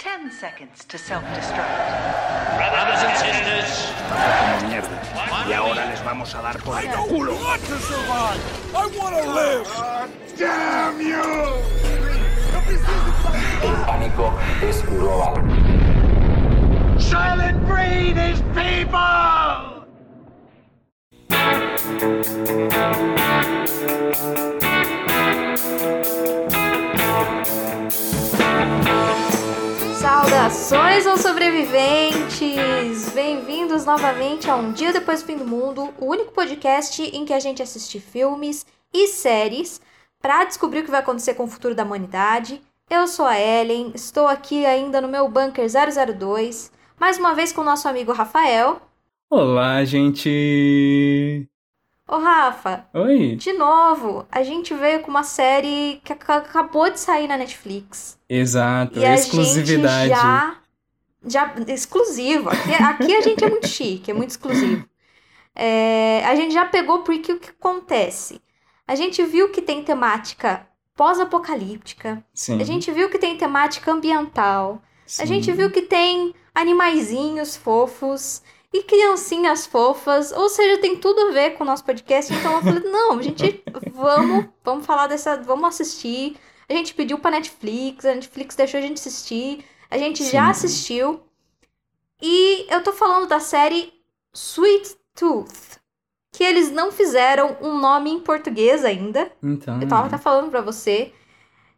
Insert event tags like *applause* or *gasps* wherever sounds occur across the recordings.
10 seconds to self-destruct. Brothers and sisters, como mierda. Y ahora les vamos a dar por el culo. want to survive. I want to live. Damn you! El pánico es global. Silent Breed is people! Saudações aos sobreviventes! Bem-vindos novamente a Um Dia Depois do Fim do Mundo, o único podcast em que a gente assiste filmes e séries para descobrir o que vai acontecer com o futuro da humanidade. Eu sou a Ellen, estou aqui ainda no meu bunker 002, mais uma vez com o nosso amigo Rafael. Olá, gente! Ô Rafa, Oi! de novo, a gente veio com uma série que ac- acabou de sair na Netflix. Exato, E a exclusividade. gente já, já exclusivo. Aqui, aqui a gente é muito chique, é muito exclusivo. É, a gente já pegou porque o que acontece? A gente viu que tem temática pós-apocalíptica. A gente viu que tem temática ambiental. A sim. gente viu que tem animaizinhos fofos e criancinhas fofas, ou seja, tem tudo a ver com o nosso podcast. Então eu falei, não, a gente vamos, vamos falar dessa, vamos assistir. A gente pediu pra Netflix, a Netflix deixou a gente assistir. A gente Sim. já assistiu. E eu tô falando da série Sweet Tooth, que eles não fizeram um nome em português ainda. Então. Eu tava até falando pra você.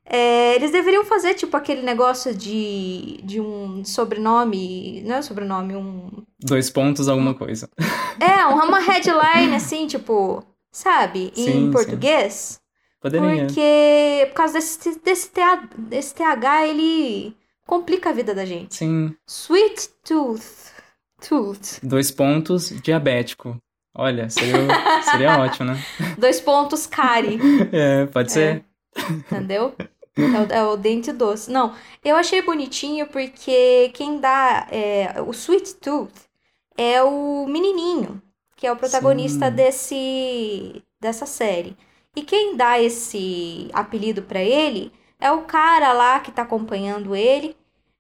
É, eles deveriam fazer, tipo, aquele negócio de, de um sobrenome. Não é sobrenome, um. Dois pontos, alguma coisa. É, um- uma headline, assim, *laughs* tipo. Sabe? Em Sim, sim. português. Poderia. Porque. Por causa desse, desse, TH, desse TH, ele complica a vida da gente. Sim. Sweet Tooth. Tooth. Dois pontos, diabético. Olha, seria, seria *laughs* ótimo, né? Dois pontos, Cari. *laughs* É, pode ser. Entendeu? É o, é o dente doce. Não, eu achei bonitinho porque quem dá é, o Sweet Tooth é o menininho, que é o protagonista Sim. desse dessa série. E quem dá esse apelido pra ele é o cara lá que tá acompanhando ele.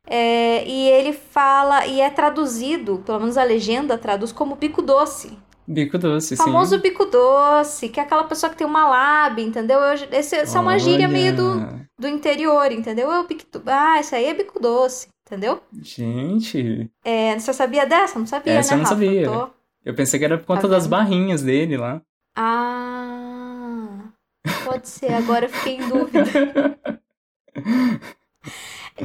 é, e ele fala, e é traduzido, pelo menos a legenda traduz como bico doce. Bico doce, O famoso sim. bico doce, que é aquela pessoa que tem uma lábia, entendeu? Eu, esse, essa é uma gíria meio do, do interior, entendeu? É o bico, ah, isso aí é bico doce, entendeu? Gente, É, você sabia dessa? Não sabia, Essa né, eu não Rafa? sabia. Tô- eu pensei que era por conta Tá das barrinhas dele lá. Ah, pode ser, agora eu fiquei em *laughs* dúvida.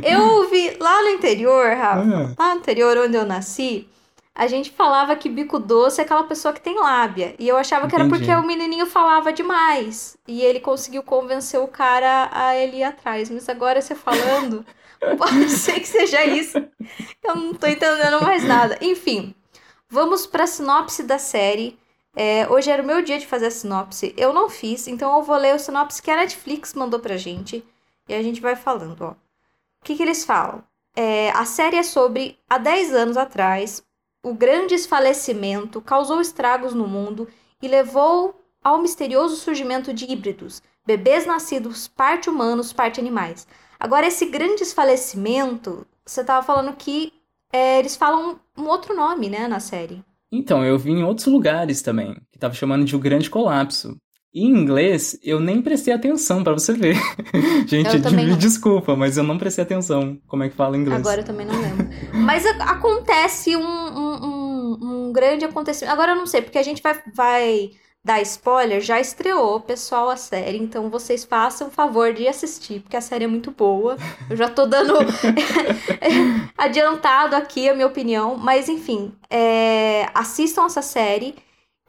Eu ouvi lá no interior, Rafa, Ah, lá no interior onde eu nasci, a gente falava que bico doce é aquela pessoa que tem lábia. E eu achava que era Entendi. porque o menininho falava demais. E ele conseguiu convencer o cara a ele ir atrás. Mas agora você falando, *laughs* pode ser que seja isso. Eu não tô entendendo mais nada. Enfim, vamos pra sinopse da série. É, hoje era o meu dia de fazer a sinopse. Eu não fiz, então eu vou ler o sinopse que a Netflix mandou pra gente. E a gente vai falando, ó. O que, que eles falam? É, a série é sobre há 10 anos atrás, o grande esfalecimento causou estragos no mundo e levou ao misterioso surgimento de híbridos, bebês nascidos parte humanos, parte animais. Agora, esse grande esfalecimento, você tava falando que é, eles falam um outro nome, né, na série. Então, eu vi em outros lugares também, que tava chamando de o grande colapso. E em inglês, eu nem prestei atenção pra você ver. *laughs* Gente, também me desculpa, mas eu não prestei atenção como é que fala em inglês. Agora eu também não lembro. Mas acontece um, um, um- um grande acontecimento. Agora eu não sei, porque a gente vai, vai dar spoiler. Já estreou, pessoal, a série. Então vocês façam o favor de assistir, porque a série é muito boa. Eu já tô dando *laughs* adiantado aqui a minha opinião. Mas enfim, é, assistam essa série.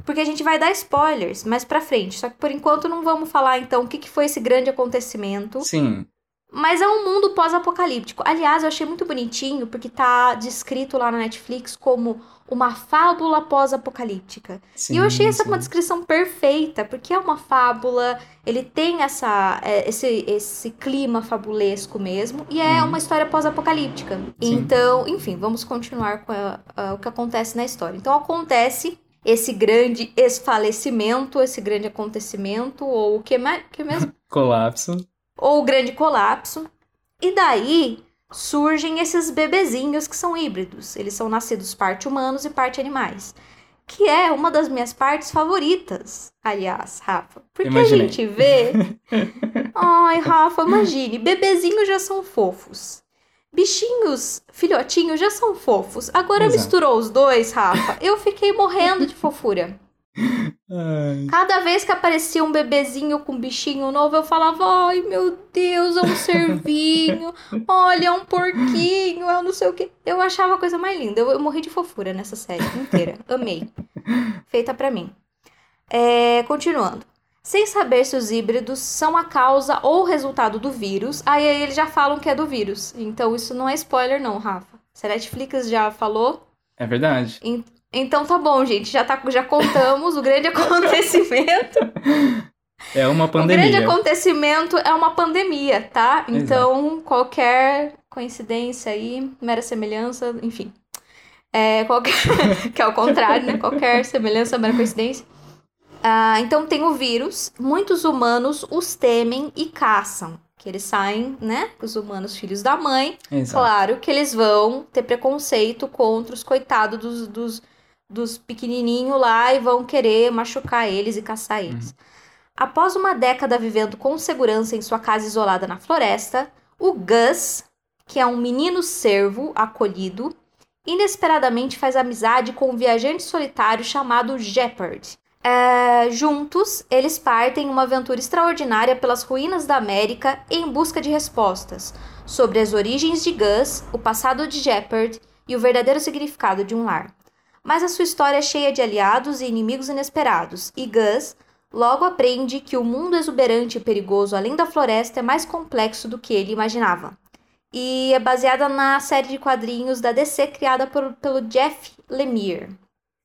Porque a gente vai dar spoilers mais pra frente. Só que por enquanto não vamos falar então o que, que foi esse grande acontecimento. Sim, Mas é um mundo pós-apocalíptico. Aliás, eu achei muito bonitinho porque tá descrito lá na Netflix como uma fábula pós-apocalíptica. E eu achei essa sim. uma descrição perfeita, porque é uma fábula, ele tem essa, é, esse, esse clima fabulesco mesmo, e é Uhum. uma história pós-apocalíptica. Então, enfim, vamos continuar com a- a- o que acontece na história. Então, acontece esse grande esfalecimento, esse grande acontecimento, ou o que mais? que mesmo? *laughs* Colapso. ou o grande colapso. E daí surgem esses bebezinhos que são híbridos. Eles são nascidos parte humanos e parte animais. Que é uma das minhas partes favoritas, aliás, Rafa. Porque Imaginei. a gente vê. *laughs* Ai, Rafa, imagine, bebezinhos já são fofos. Bichinhos, filhotinhos já são fofos. Agora Exato. misturou os dois, Rafa. Eu fiquei morrendo de fofura. Ai, Cada vez que aparecia um bebezinho com um bichinho novo, eu falava: Ai meu Deus, é um cervinho. *laughs* Olha, é um porquinho, é um não sei o que. Eu achava a coisa mais linda. Eu, eu morri de fofura nessa série inteira. Amei. Feita pra mim. É, continuando. Sem saber se os híbridos são a causa ou o resultado do vírus, aí eles já falam que é do vírus. Então isso não é spoiler, não, Rafa. Se a Netflix já falou, é verdade. Então tá bom, gente. Já, tá, já contamos o grande *laughs* acontecimento. É uma O grande pandemia. acontecimento é uma pandemia, tá? Então, qualquer coincidência aí, mera semelhança, enfim. É, qualquer... *laughs* que é o contrário, né? Qualquer semelhança, mera coincidência. Ah, então tem o vírus, muitos humanos os temem e caçam. Que eles saem, né? Os humanos filhos da mãe. Exato. Claro que eles vão ter preconceito contra os coitados dos, dos, dos pequenininhos lá e vão querer machucar eles e caçar eles. Após uma década vivendo com segurança em sua casa isolada na floresta, o Gus, que é um menino servo acolhido, inesperadamente faz amizade com um viajante solitário chamado Jeopard. É, juntos, eles partem em uma aventura extraordinária pelas ruínas da América em busca de respostas sobre as origens de Gus, o passado de Jeopard e o verdadeiro significado de um lar. Mas a sua história é cheia de aliados e inimigos inesperados, e Gus logo aprende que o mundo exuberante e perigoso além da floresta é mais complexo do que ele imaginava. E é baseada na série de quadrinhos da DC criada por- pelo Jeff Lemire.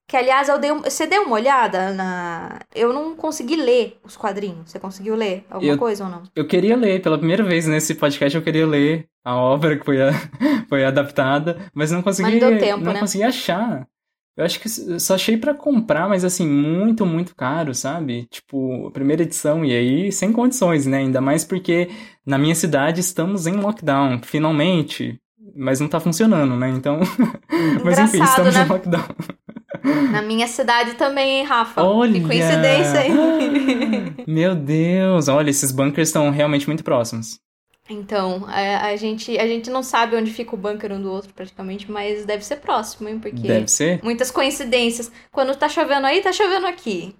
Que, aliás, eu dei um- você deu uma olhada na. Eu não consegui ler os quadrinhos. Você conseguiu ler alguma Eu- coisa ou não? Eu queria ler, pela primeira vez nesse podcast, eu queria ler a obra que foi, a- *laughs* foi adaptada, mas não consegui, Mas deu tempo, não né? consegui achar. Eu acho que só achei pra comprar, mas assim, muito, muito caro, sabe? Tipo, primeira edição, e aí sem condições, né? Ainda mais porque na minha cidade estamos em lockdown, finalmente. Mas não tá funcionando, né? Então. *laughs* mas enfim, estamos né? em lockdown. Na minha cidade também, hein, Rafa? Olha! Que coincidência, hein? Meu Deus, olha, esses bunkers estão realmente muito próximos. Então, a, a gente, a gente não sabe onde fica o bunker um do outro praticamente, mas deve ser próximo, hein? Porque Deve ser. muitas coincidências. Quando tá chovendo aí, tá chovendo aqui.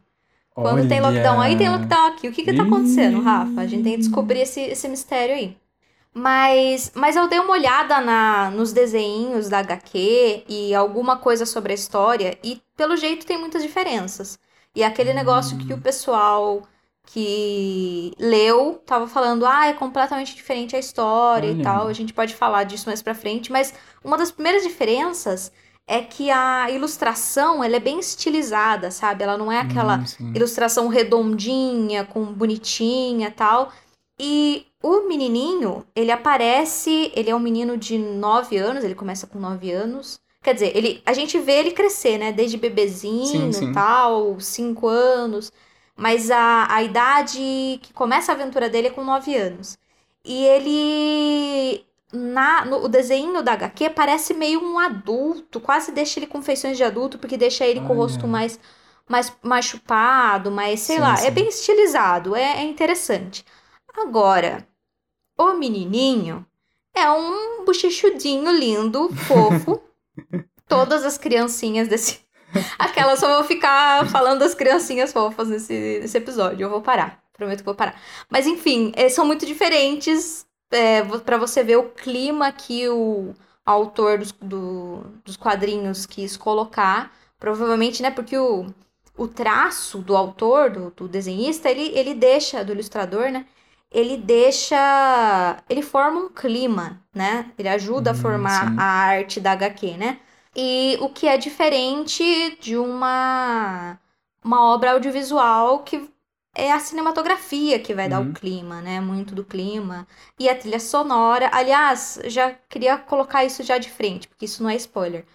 Quando tem lockdown aí, tem Olha. lockdown aqui. O que que tá acontecendo. Rafa? A gente tem que descobrir esse, esse mistério aí. Mas, mas eu dei uma olhada na, nos desenhos da HQ e alguma coisa sobre a história, e pelo jeito tem muitas diferenças. E aquele negócio que o pessoal que leu tava falando, ah, é completamente diferente a história e Olha. tal. A gente pode falar disso mais pra frente, mas uma das primeiras diferenças é que a ilustração, ela é bem estilizada, sabe? Ela não é aquela Hum, ilustração redondinha, com bonitinha tal. E o menininho, ele aparece, ele é um menino de 9 anos, ele começa com 9 anos. Quer dizer, ele, a gente vê ele crescer, né? Desde bebezinho Sim, sim. tal, 5 anos. Mas a, a idade que começa a aventura dele é com 9 anos. E ele. Na, no o desenho da HQ parece meio um adulto, quase deixa ele com feições de adulto, porque deixa ele com o rosto mais, mais, mais chupado, mais, sei Sim, lá, sim. é bem estilizado, é, é interessante. Agora, o menininho é um bochechudinho lindo, fofo. *laughs* Todas as criancinhas desse. Aquelas só vou ficar falando das criancinhas fofas nesse, nesse episódio. Eu vou parar. Prometo que vou parar. Mas enfim, eh, são muito diferentes é, para você ver o clima que o autor dos, do- dos quadrinhos quis colocar. Provavelmente, né? Porque o, o traço do autor, do, do desenhista, ele, ele deixa, do ilustrador, né? Ele deixa. Ele forma um clima, né? Ele ajuda a Hum, formar sim. a arte da HQ, né? E o que é diferente de uma, uma obra audiovisual que é a cinematografia que vai dar Uhum. o clima, né? Muito do clima. E a trilha sonora. Aliás, já queria colocar isso já de frente, porque isso não é spoiler.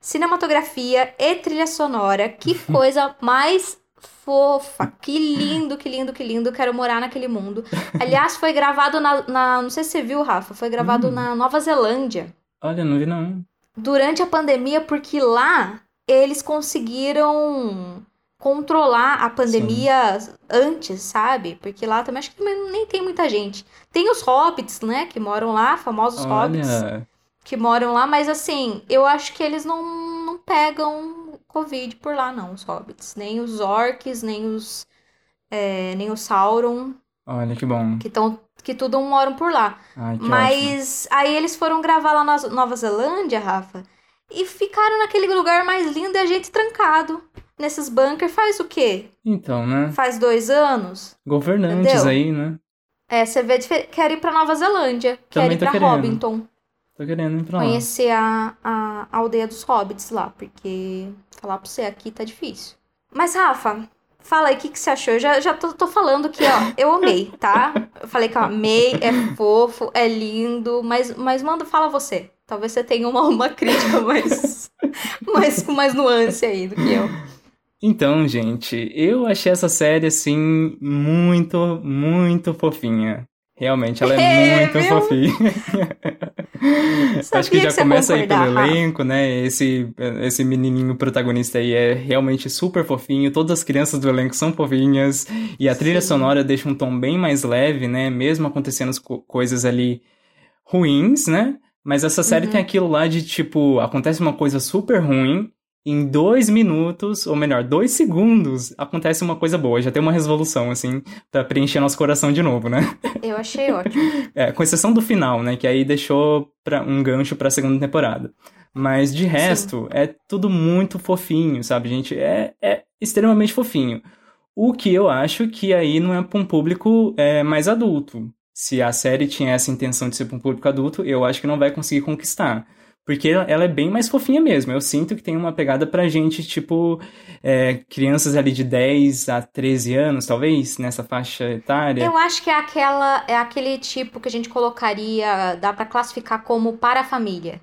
Cinematografia e trilha sonora, que *laughs* coisa mais fofa. Que lindo, que lindo, que lindo. Quero morar naquele mundo. Aliás, foi gravado na, na- Não sei se você viu, Rafa. Foi gravado Hum. na Nova Zelândia. Olha, não vi não. Durante a pandemia, porque lá eles conseguiram controlar a pandemia antes, sabe? Porque lá também acho que nem tem muita gente. Tem os hobbits, né? Que moram lá, famosos hobbits Olha, que moram lá, mas assim, eu acho que eles não, não pegam Covid por lá, não, os hobbits. Nem os orcs, nem os. é, nem o Sauron, olha que bom. que, tão, que tudo moram por lá. Ai, que ótimo. Mas aí eles foram gravar lá na Nova Zelândia, Rafa, e ficaram naquele lugar mais lindo e a gente trancado. Nesses bunkers faz o quê? Então, né? Faz dois anos? Governantes Entendeu? aí, né? É, você vê, difer- quer ir pra Nova Zelândia, quer Também ir tô pra querendo. Hobbiton. Tô querendo ir pra lá. conhecer a, a, a aldeia dos hobbits lá, porque falar pra você aqui tá difícil. Mas, Rafa, fala aí o que, que você achou. Eu já, já tô, tô falando que, ó, eu amei, tá? Eu falei que eu amei, é fofo, é lindo, mas, mas manda, fala você. Talvez você tenha uma, uma crítica mais, *laughs* mais, com mais nuance aí do que eu. Então, gente, eu achei essa série, assim, muito, muito fofinha. Realmente, ela é, *laughs* É, muito viu? fofinha. *laughs* Acho que já que começa aí pelo elenco, né? Esse, esse menininho protagonista aí é realmente super fofinho. Todas as crianças do elenco são fofinhas. E a trilha Sim. sonora deixa um tom bem mais leve, né? Mesmo acontecendo as co- coisas ali ruins, né? Mas essa série Uhum. tem aquilo lá de tipo, acontece uma coisa super ruim. Em dois minutos, ou melhor, dois segundos, acontece uma coisa boa. Já tem uma resolução, assim, pra preencher nosso coração de novo, né? *laughs* Eu achei ótimo. É, com exceção do final, né? Que aí deixou pra, um gancho pra segunda temporada. Mas de resto, é tudo muito fofinho, sabe, gente? É, é extremamente fofinho. O que eu acho que aí não é pra um público é, mais adulto. Se a série tinha essa intenção de ser pra um público adulto, eu acho que não vai conseguir conquistar. Porque ela é bem mais fofinha mesmo. Eu sinto que tem uma pegada pra gente, tipo, é, crianças ali de 10 a 13 anos, talvez, nessa faixa etária. Eu acho que é aquela é aquele tipo que a gente colocaria, dá pra classificar como para a família.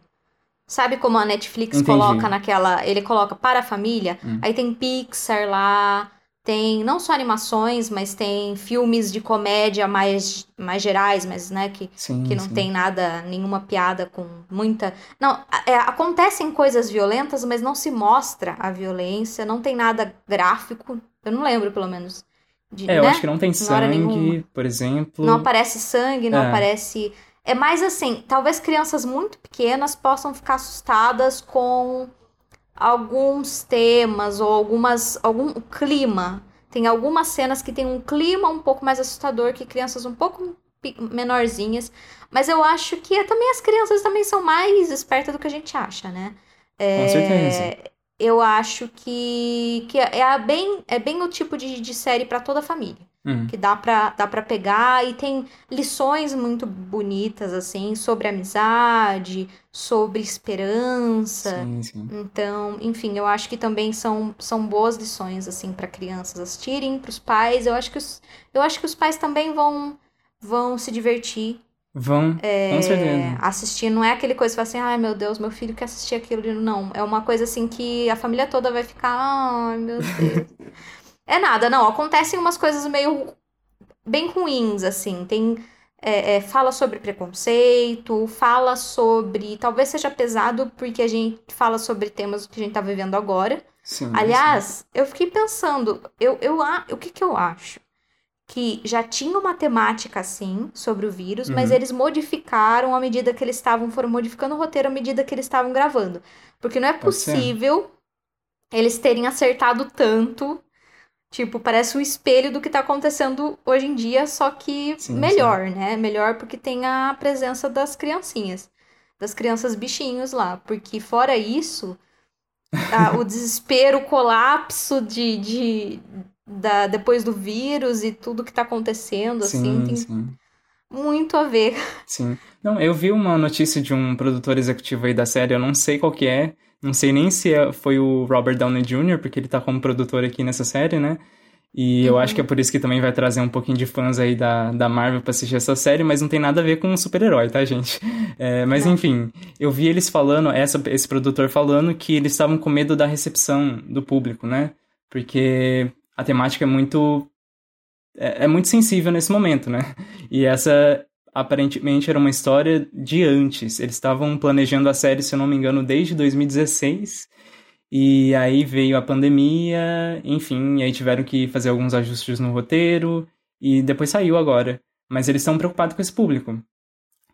Sabe como a Netflix Entendi. coloca naquela, ele coloca para a família, Hum. aí tem Pixar lá, tem não só animações, mas tem filmes de comédia mais mais gerais, mas né, que Sim, que não sim. tem nada, nenhuma piada com muita. Não, é, acontecem coisas violentas, mas não se mostra a violência, não tem nada gráfico. Eu não lembro, pelo menos. De, É, eu né? acho que não tem sangue, por exemplo. Não aparece sangue, não É. aparece. É mais assim, talvez crianças muito pequenas possam ficar assustadas com alguns temas ou algumas algum clima. Tem algumas cenas que tem um clima um pouco mais assustador que crianças um pouco menorzinhas, mas eu acho que é- também as crianças também são mais espertas do que a gente acha, né? Com certeza. Eu acho que, que é, a bem, é bem o tipo de, de série para toda a família Hum, que dá pra, dá pra pegar e tem lições muito bonitas, assim, sobre amizade, sobre esperança. sim, sim. Então, enfim, eu acho que também são, são boas lições, assim, para crianças assistirem, pros pais. Eu acho que os, eu acho que os pais também vão, vão se divertir Vão, com certeza. é, assistir. Não é aquele coisa que fala assim, ai meu Deus, meu filho quer assistir aquilo. Não, é uma coisa assim que a família toda vai ficar, ai meu Deus. *laughs* é nada, não. Acontecem umas coisas meio bem ruins, assim. Tem. é, é, fala sobre preconceito, fala sobre. Talvez seja pesado porque a gente fala sobre temas que a gente tá vivendo agora. Sim, Aliás, eu fiquei pensando, eu, eu, o que que eu acho? Que já tinha uma temática assim sobre o vírus, mas Uhum. eles modificaram à medida que eles estavam, foram modificando o roteiro à medida que eles estavam gravando. Porque não é possível eles terem acertado tanto. Tipo, parece um espelho do que tá acontecendo hoje em dia, só que Sim, melhor, né? Melhor porque tem a presença das criancinhas, das crianças bichinhos lá. Porque fora isso, a- o *laughs* desespero, o colapso de, de, da, depois do vírus e tudo que tá acontecendo, assim, Sim, tem sim, muito a ver. sim. Não, eu vi uma notícia de um produtor executivo aí da série, eu não sei qual que é, não sei nem se é- foi o Robert Downey Jr., porque ele tá como produtor aqui nessa série, né? E eu acho que é por isso que também vai trazer um pouquinho de fãs aí da, da Marvel pra assistir essa série, mas não tem nada a ver com um super-herói, tá, gente? *laughs* É, mas Não. enfim, eu vi eles falando, essa, esse produtor falando que eles estavam com medo da recepção do público, né? Porque a temática é muito é, é muito sensível nesse momento, né? E essa aparentemente era uma história de antes. Eles estavam planejando a série, se eu não me engano, desde 2016. E aí veio a pandemia, enfim, aí tiveram que fazer alguns ajustes no roteiro e depois saiu agora. Mas eles estão preocupados com esse público.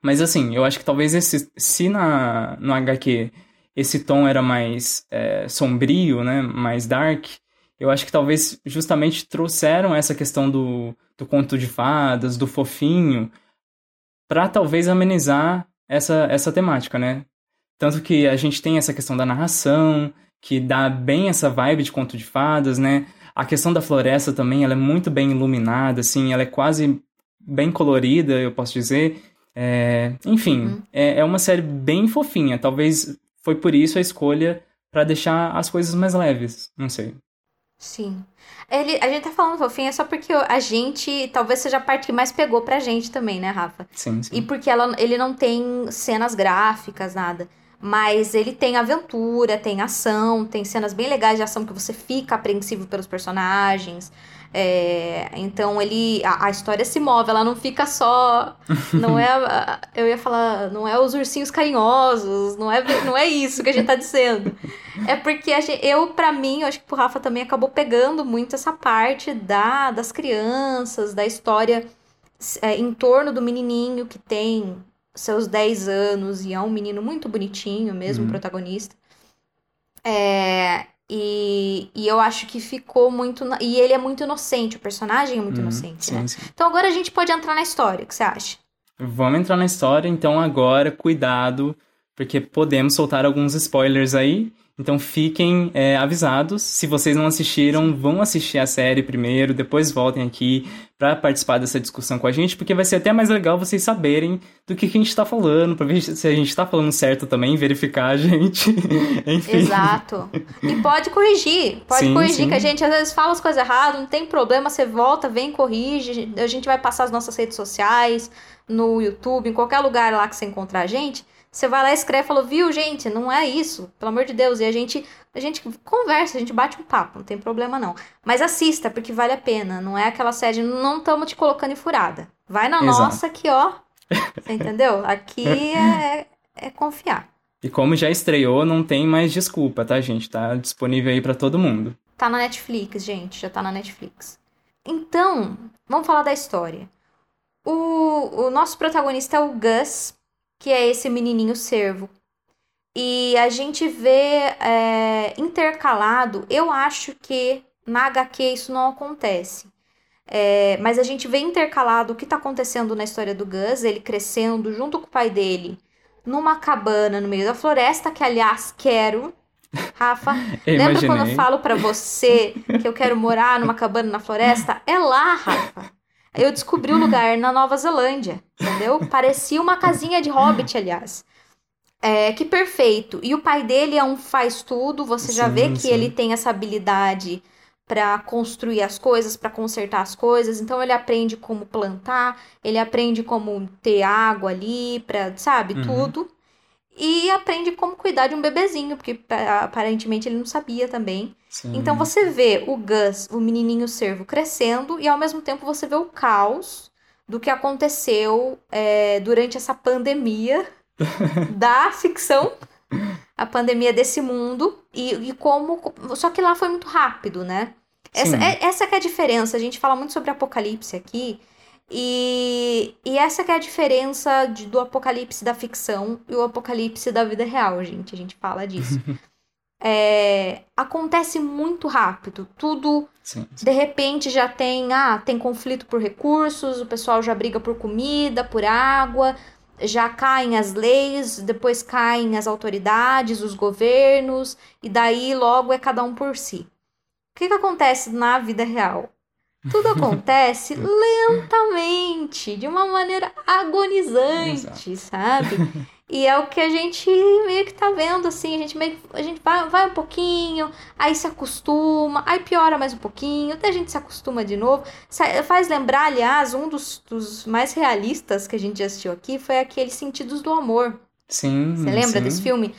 Mas assim, eu acho que talvez esse, se na, no HQ esse tom era mais é, sombrio, né, mais dark, eu acho que talvez justamente trouxeram essa questão do, do conto de fadas, do fofinho, para talvez amenizar essa, essa temática, né? Tanto que a gente tem essa questão da narração, que dá bem essa vibe de conto de fadas, né? A questão da floresta também, ela é muito bem iluminada, assim, ela é quase bem colorida, eu posso dizer. É, enfim, uhum. é, é uma série bem fofinha. Talvez foi por isso a escolha para deixar as coisas mais leves. Não sei. Sim. Ele, a gente tá falando fofinha só porque a gente, talvez seja a parte que mais pegou pra gente também, né, Rafa? Sim, sim. E porque ela, ele não tem cenas gráficas, nada. Mas ele tem aventura, tem ação, tem cenas bem legais de ação que você fica apreensivo pelos personagens. É, então ele a, a, história se move, ela não fica só, não é, eu ia falar, não é os ursinhos carinhosos, não é, não é isso que a gente tá dizendo. É porque a gente, eu para mim, eu acho que o Rafa também acabou pegando muito essa parte da das crianças, da história é, em torno do menininho que tem seus 10 anos e é um menino muito bonitinho mesmo, uhum. protagonista. É, e, e eu acho que ficou muito. E ele é muito inocente, o personagem é muito uhum, inocente, sim, né? Sim. Então agora a gente pode entrar na história, o que você acha? Vamos entrar na história, então agora, cuidado, porque podemos soltar alguns spoilers aí. Então fiquem é, avisados. Se vocês não assistiram, vão assistir a série primeiro, depois voltem aqui para participar dessa discussão com a gente, porque vai ser até mais legal vocês saberem do que, que a gente está falando, para ver se a gente está falando certo também, verificar a gente. *laughs* Enfim. Exato. E pode corrigir, pode sim, corrigir, sim. que a gente às vezes fala as coisas erradas, não tem problema, você volta, vem, corrige. A gente vai passar as nossas redes sociais, no YouTube, em qualquer lugar lá que você encontrar a gente. Você vai lá e escreve e falou, viu, gente, não é isso, pelo amor de Deus. E a gente, a gente conversa, a gente bate um papo, não tem problema não. Mas assista, porque vale a pena. Não é aquela série, não estamos te colocando em furada. Vai na Exato. nossa que, ó. Você *laughs* entendeu? Aqui é, é confiar. E como já estreou, não tem mais desculpa, tá, gente? Tá disponível aí para todo mundo. Tá na Netflix, gente, já tá na Netflix. Então, vamos falar da história. O, o nosso protagonista é o Gus, que é esse menininho servo. E a gente vê é, intercalado, eu acho que na HQ isso não acontece. É, mas a gente vê intercalado o que está acontecendo na história do Gus, ele crescendo junto com o pai dele numa cabana no meio da floresta, que aliás quero. Rafa, *laughs* lembra quando eu falo para você que eu quero morar numa cabana na floresta? É lá, Rafa. Eu descobri o lugar na Nova Zelândia, entendeu? Parecia uma casinha de hobbit, aliás. É, que perfeito. E o pai dele é um faz tudo, você sim, já vê que sim. ele tem essa habilidade para construir as coisas, para consertar as coisas. Então ele aprende como plantar, ele aprende como ter água ali, para, sabe, uhum. tudo. E aprende como cuidar de um bebezinho, porque aparentemente ele não sabia também. Sim. Então você vê o Gus, o menininho servo, crescendo e ao mesmo tempo você vê o caos do que aconteceu é, durante essa pandemia *laughs* da ficção, a pandemia desse mundo e, e, como. Só que lá foi muito rápido, né? Essa, é, essa que é a diferença. A gente fala muito sobre apocalipse aqui. E, e essa que é a diferença de, do apocalipse da ficção e o apocalipse da vida real, gente. A gente fala disso. *laughs* é, acontece muito rápido. Tudo, sim, sim. de repente, já tem, ah, tem conflito por recursos, o pessoal já briga por comida, por água, já caem as leis, depois caem as autoridades, os governos, e daí logo é cada um por si. O que, que acontece na vida real? Tudo acontece *laughs* lentamente, de uma maneira agonizante, Exato. sabe? E é o que a gente meio que tá vendo, assim, a gente meio a gente vai, vai um pouquinho, aí se acostuma, aí piora mais um pouquinho, até a gente se acostuma de novo. Faz lembrar, aliás, um dos, dos mais realistas que a gente já assistiu aqui foi aquele Sentidos do Amor. Sim. Você lembra sim. desse filme?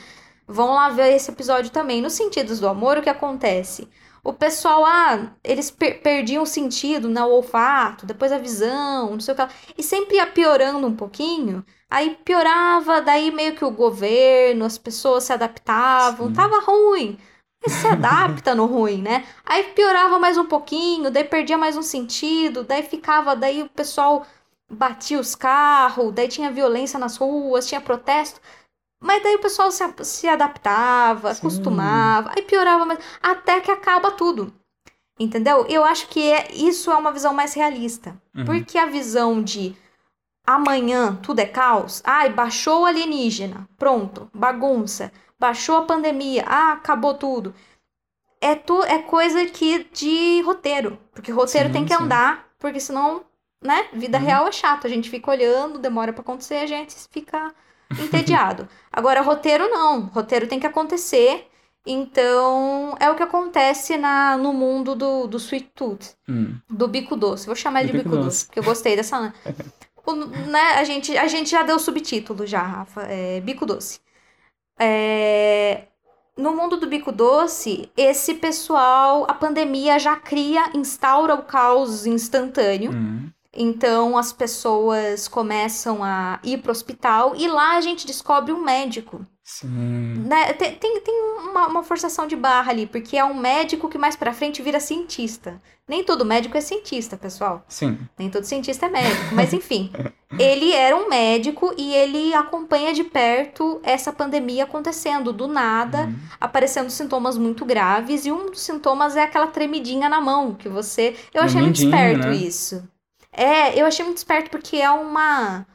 Vão lá ver esse episódio também. Nos Sentidos do Amor, o que acontece? O pessoal, ah, eles per perdiam o sentido, né? O olfato, depois a visão, não sei o que. lá. E sempre ia piorando um pouquinho. Aí piorava, daí meio que o governo, as pessoas se adaptavam. Sim. Tava ruim. Mas se adapta no ruim, né? Aí piorava mais um pouquinho, daí perdia mais um sentido, daí ficava, daí o pessoal batia os carros, daí tinha violência nas ruas, tinha protesto. Mas daí o pessoal se, se adaptava, Sim. acostumava, aí piorava mais, até que acaba tudo. Entendeu? Eu acho que é, isso é uma visão mais realista. Uhum. Porque a visão de amanhã tudo é caos, ai, baixou o alienígena, pronto, bagunça, baixou a pandemia, ah, acabou tudo. É, tu, é coisa que de roteiro. Porque roteiro Sim, tem que sim. andar, porque senão, né, vida Uhum. real é chato. A gente fica olhando, demora pra acontecer, a gente fica entediado. Agora, roteiro não. Roteiro tem que acontecer. Então, é o que acontece na, no mundo do, do Sweet Tooth, Hum. do bico doce. Vou chamar Do de bico bico, doce. doce. porque eu gostei dessa. *laughs* O- né, a, gente, a gente já deu subtítulo já, Rafa. É, bico doce. É, no mundo do bico doce, esse pessoal, a pandemia já cria, instaura o caos instantâneo. Hum. Então as pessoas começam a ir pro hospital e lá a gente descobre um médico. Sim. Né? Tem, tem, tem uma, uma forçação de barra ali, porque é um médico que mais pra frente vira cientista. Nem todo médico é cientista, pessoal. Sim. Nem todo cientista é médico, mas *laughs* enfim. Ele era um médico e ele acompanha de perto essa pandemia acontecendo do nada, Hum. aparecendo sintomas muito graves, e um dos sintomas é aquela tremidinha na mão, que você. Eu achei muito esperto né? isso. É, eu achei muito esperto porque é uma.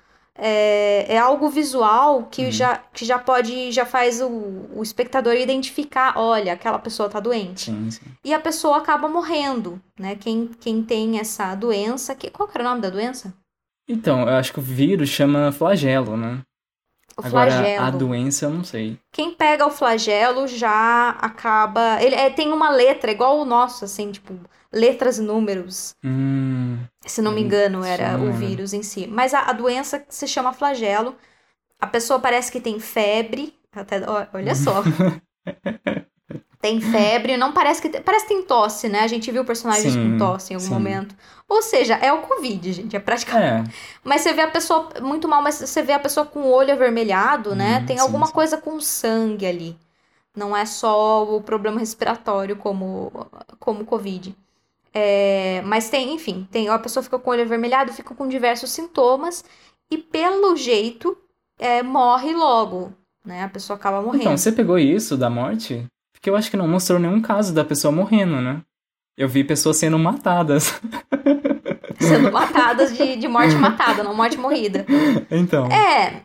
É, é algo visual que, Uhum. já, que já pode, já faz o, o espectador identificar, olha, aquela pessoa tá doente. Sim, sim. E a pessoa acaba morrendo, né? Quem, quem tem essa doença, que, qual que era o nome da doença? Então, eu acho que o vírus chama flagelo, né? O Agora, flagelo. a doença eu não sei. Quem pega o flagelo já acaba. Ele é, tem uma letra, igual o nosso, assim, tipo, letras e números. Hum. Se não me Hum, engano, era não o vírus em si. Mas a, a doença se chama flagelo. A pessoa parece que tem febre. Até, olha só. *laughs* tem febre, não parece que. tem- Parece que tem tosse, né? A gente viu personagens Sim, com tosse em algum sim. momento. Ou seja, é o Covid, gente. É praticamente. É, Mas você vê a pessoa muito mal, mas você vê a pessoa com o olho avermelhado, né? Uhum, Tem sim, alguma sim. coisa com sangue ali. Não é só o problema respiratório como como Covid. É, mas tem, enfim, tem a pessoa fica com o olho avermelhado, fica com diversos sintomas e pelo jeito é, morre logo, né? A pessoa acaba morrendo. Então, você pegou isso da morte? Porque eu acho que não mostrou nenhum caso da pessoa morrendo, né? Eu vi pessoas sendo matadas. *laughs* Sendo matadas de, de morte matada, não morte morrida. Então. É,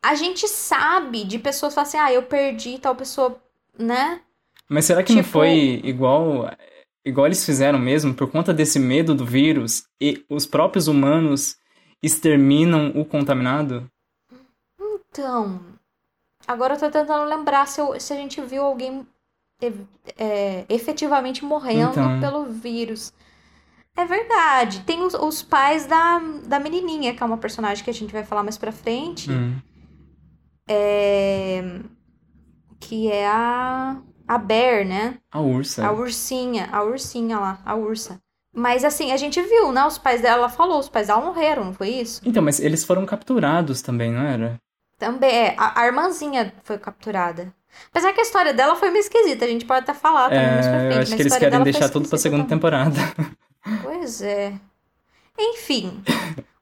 a gente sabe de pessoas que falam assim, ah, eu perdi tal pessoa, né? Mas será que não Tipo- foi igual igual eles fizeram mesmo por conta desse medo do vírus e os próprios humanos exterminam o contaminado? Então, agora eu tô tentando lembrar se, eu- se a gente viu alguém e- é, efetivamente morrendo Então. pelo vírus. É verdade. Tem os, os pais da, da menininha, que é uma personagem que a gente vai falar mais pra frente, Hum. é, que é a, a Bear, né? A ursa. A ursinha, a ursinha lá, a ursa. Mas assim, a gente viu, né? Os pais dela, ela falou, os pais dela morreram, não foi isso? Então, mas eles foram capturados também, não era? Também, é, a, a irmãzinha foi capturada. Apesar que a história dela foi meio esquisita, a gente pode até falar também mais pra É, frente. eu acho que eles querem deixar tudo pra segunda também. temporada. Pois é. Enfim,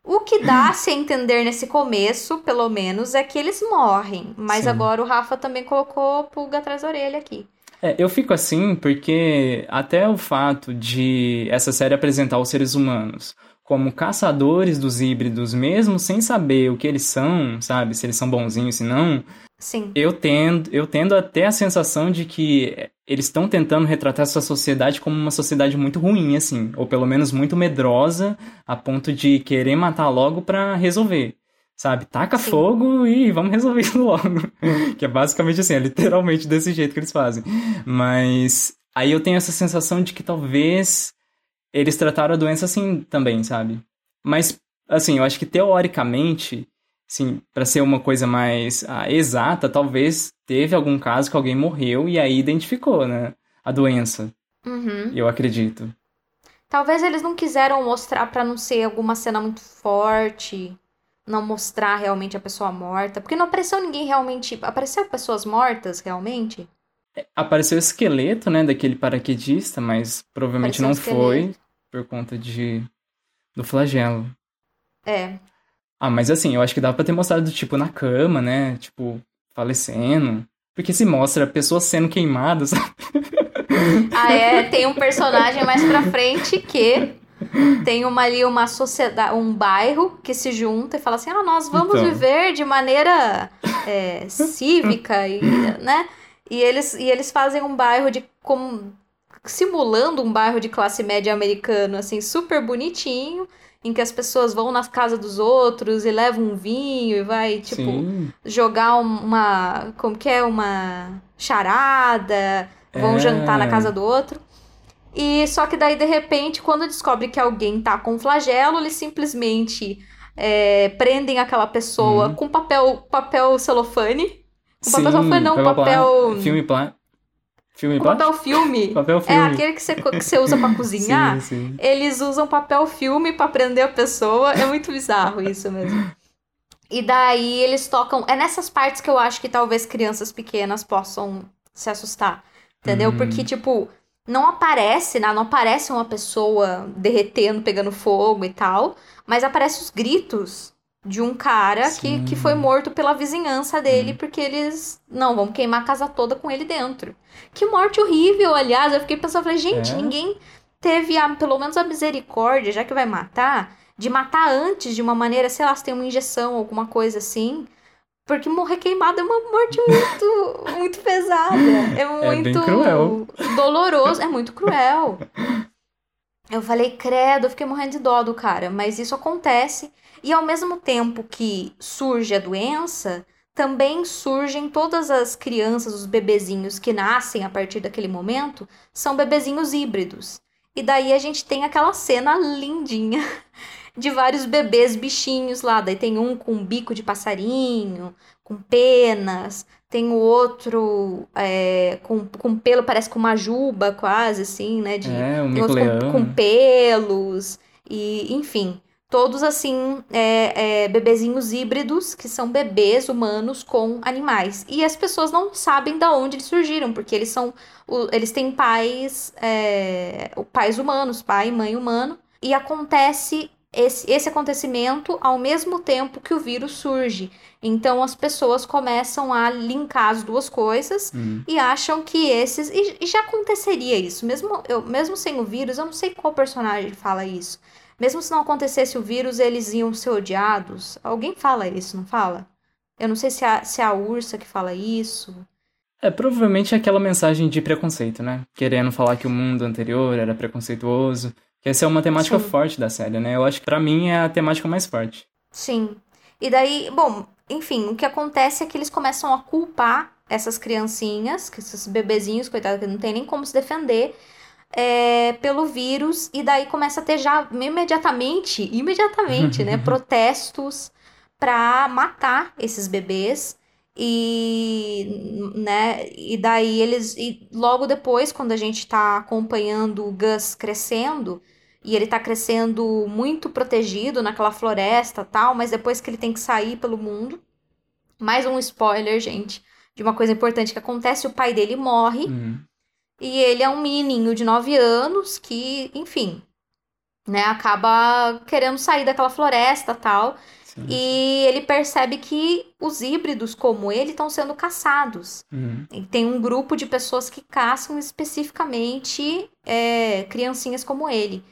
o que dá-se a entender nesse começo, pelo menos, é que eles morrem. Mas Sim. agora o Rafa também colocou pulga atrás da orelha aqui. É, eu fico assim porque até o fato de essa série apresentar os seres humanos como caçadores dos híbridos, mesmo sem saber o que eles são, sabe? Se eles são bonzinhos, se não, Sim. eu tendo, eu tendo até a sensação de que eles estão tentando retratar essa sociedade como uma sociedade muito ruim, assim, ou pelo menos muito medrosa, a ponto de querer matar logo pra resolver. Sabe? Taca Sim. fogo e vamos resolver isso logo. *laughs* que é basicamente assim, é literalmente desse jeito que eles fazem. Mas aí eu tenho essa sensação de que talvez eles trataram a doença assim também, sabe? Mas, assim, eu acho que teoricamente, sim, para ser uma coisa mais ah, exata, talvez teve algum caso que alguém morreu e aí identificou, né? A doença. Uhum. Eu acredito. Talvez eles não quiseram mostrar pra não ser alguma cena muito forte, não mostrar realmente a pessoa morta, porque não apareceu ninguém realmente, apareceu pessoas mortas realmente? Apareceu o esqueleto, né, daquele paraquedista, mas provavelmente Apareceu não foi por conta de do flagelo. É. Ah, mas assim, eu acho que dava pra ter mostrado, tipo, na cama, né? Tipo, falecendo. Porque se mostra pessoas sendo queimadas? Ah, é, tem um personagem mais pra frente que tem uma ali uma sociedade, um bairro que se junta e fala assim: "Ah, nós vamos Então. viver de maneira é, cívica e, né? E eles e eles fazem um bairro de como simulando um bairro de classe média americano, assim, super bonitinho, em que as pessoas vão nas casas dos outros e levam um vinho e vai, tipo, Sim. jogar um- uma. Como que é? Uma charada, vão É. jantar na casa do outro. E só que daí, de repente, quando descobre que alguém tá com flagelo, eles simplesmente é, prendem aquela pessoa Uhum. com papel, papel celofane. Com papel Sim, celofane, não, plá- papel. Filme plá... Filme Com papel filme. *laughs* Papel É filme. aquele que você, que você usa pra *laughs* cozinhar. Sim, sim. Eles usam papel filme pra prender a pessoa. É muito bizarro isso mesmo. E daí eles tocam. É nessas partes que eu acho que talvez crianças pequenas possam se assustar. Entendeu? Uhum. Porque, tipo, não aparece, né? Não aparece uma pessoa derretendo, pegando fogo e tal. Mas aparece os gritos de um cara que, Sim. que foi morto pela vizinhança dele, porque eles. Não, vamos queimar a casa toda com ele dentro. Que morte horrível, aliás. Eu fiquei pensando, falei, gente, É. ninguém teve a, pelo menos a misericórdia, já que vai matar, de matar antes de uma maneira, sei lá, se tem uma injeção, alguma coisa assim. Porque morrer queimado é uma morte muito, *laughs* muito pesada. É muito cruel. doloroso, é muito cruel. Eu falei, credo, eu fiquei morrendo de dó do cara, mas isso acontece. E ao mesmo tempo que surge a doença, também surgem todas as crianças, os bebezinhos que nascem a partir daquele momento, são bebezinhos híbridos. E daí a gente tem aquela cena lindinha de vários bebês bichinhos lá. Daí tem um com um bico de passarinho, com penas, tem o outro é, com, com pelo, parece com uma juba quase, assim, né? De, É, o tem outros com, com pelos, e enfim. Todos assim, é, é, bebezinhos híbridos, que são bebês humanos com animais. E as pessoas não sabem da onde eles surgiram, porque eles são. Eles têm pais. é, pais humanos, pai e mãe humano. E acontece esse, esse acontecimento ao mesmo tempo que o vírus surge. Então as pessoas começam a linkar as duas coisas Hum. e acham que esses. E, e já aconteceria isso. Mesmo, eu, mesmo sem o vírus, eu não sei qual personagem fala isso. Mesmo se não acontecesse o vírus, eles iam ser odiados. Alguém fala isso, não fala? Eu não sei se é a, se é a Ursa que fala isso. É provavelmente aquela mensagem de preconceito, né? Querendo falar que o mundo anterior era preconceituoso. Que essa é uma temática Sim. forte da série, né? Eu acho que pra mim é a temática mais forte. Sim. E daí, bom, enfim, o que acontece é que eles começam a culpar essas criancinhas, que esses bebezinhos, coitados, que não tem nem como se defender, é, pelo vírus, e daí começa a ter já imediatamente, imediatamente, né, *laughs* protestos pra matar esses bebês. E, né, e daí eles, e logo depois, quando a gente tá acompanhando o Gus crescendo, e ele tá crescendo muito protegido naquela floresta tal, mas depois que ele tem que sair pelo mundo. Mais um spoiler, gente, de uma coisa importante que acontece: o pai dele morre Uhum. e ele é um menininho de 9 anos que, enfim, né, acaba querendo sair daquela floresta tal. Sim. E ele percebe que os híbridos como ele estão sendo caçados. Uhum. E tem um grupo de pessoas que caçam especificamente é, criancinhas como ele.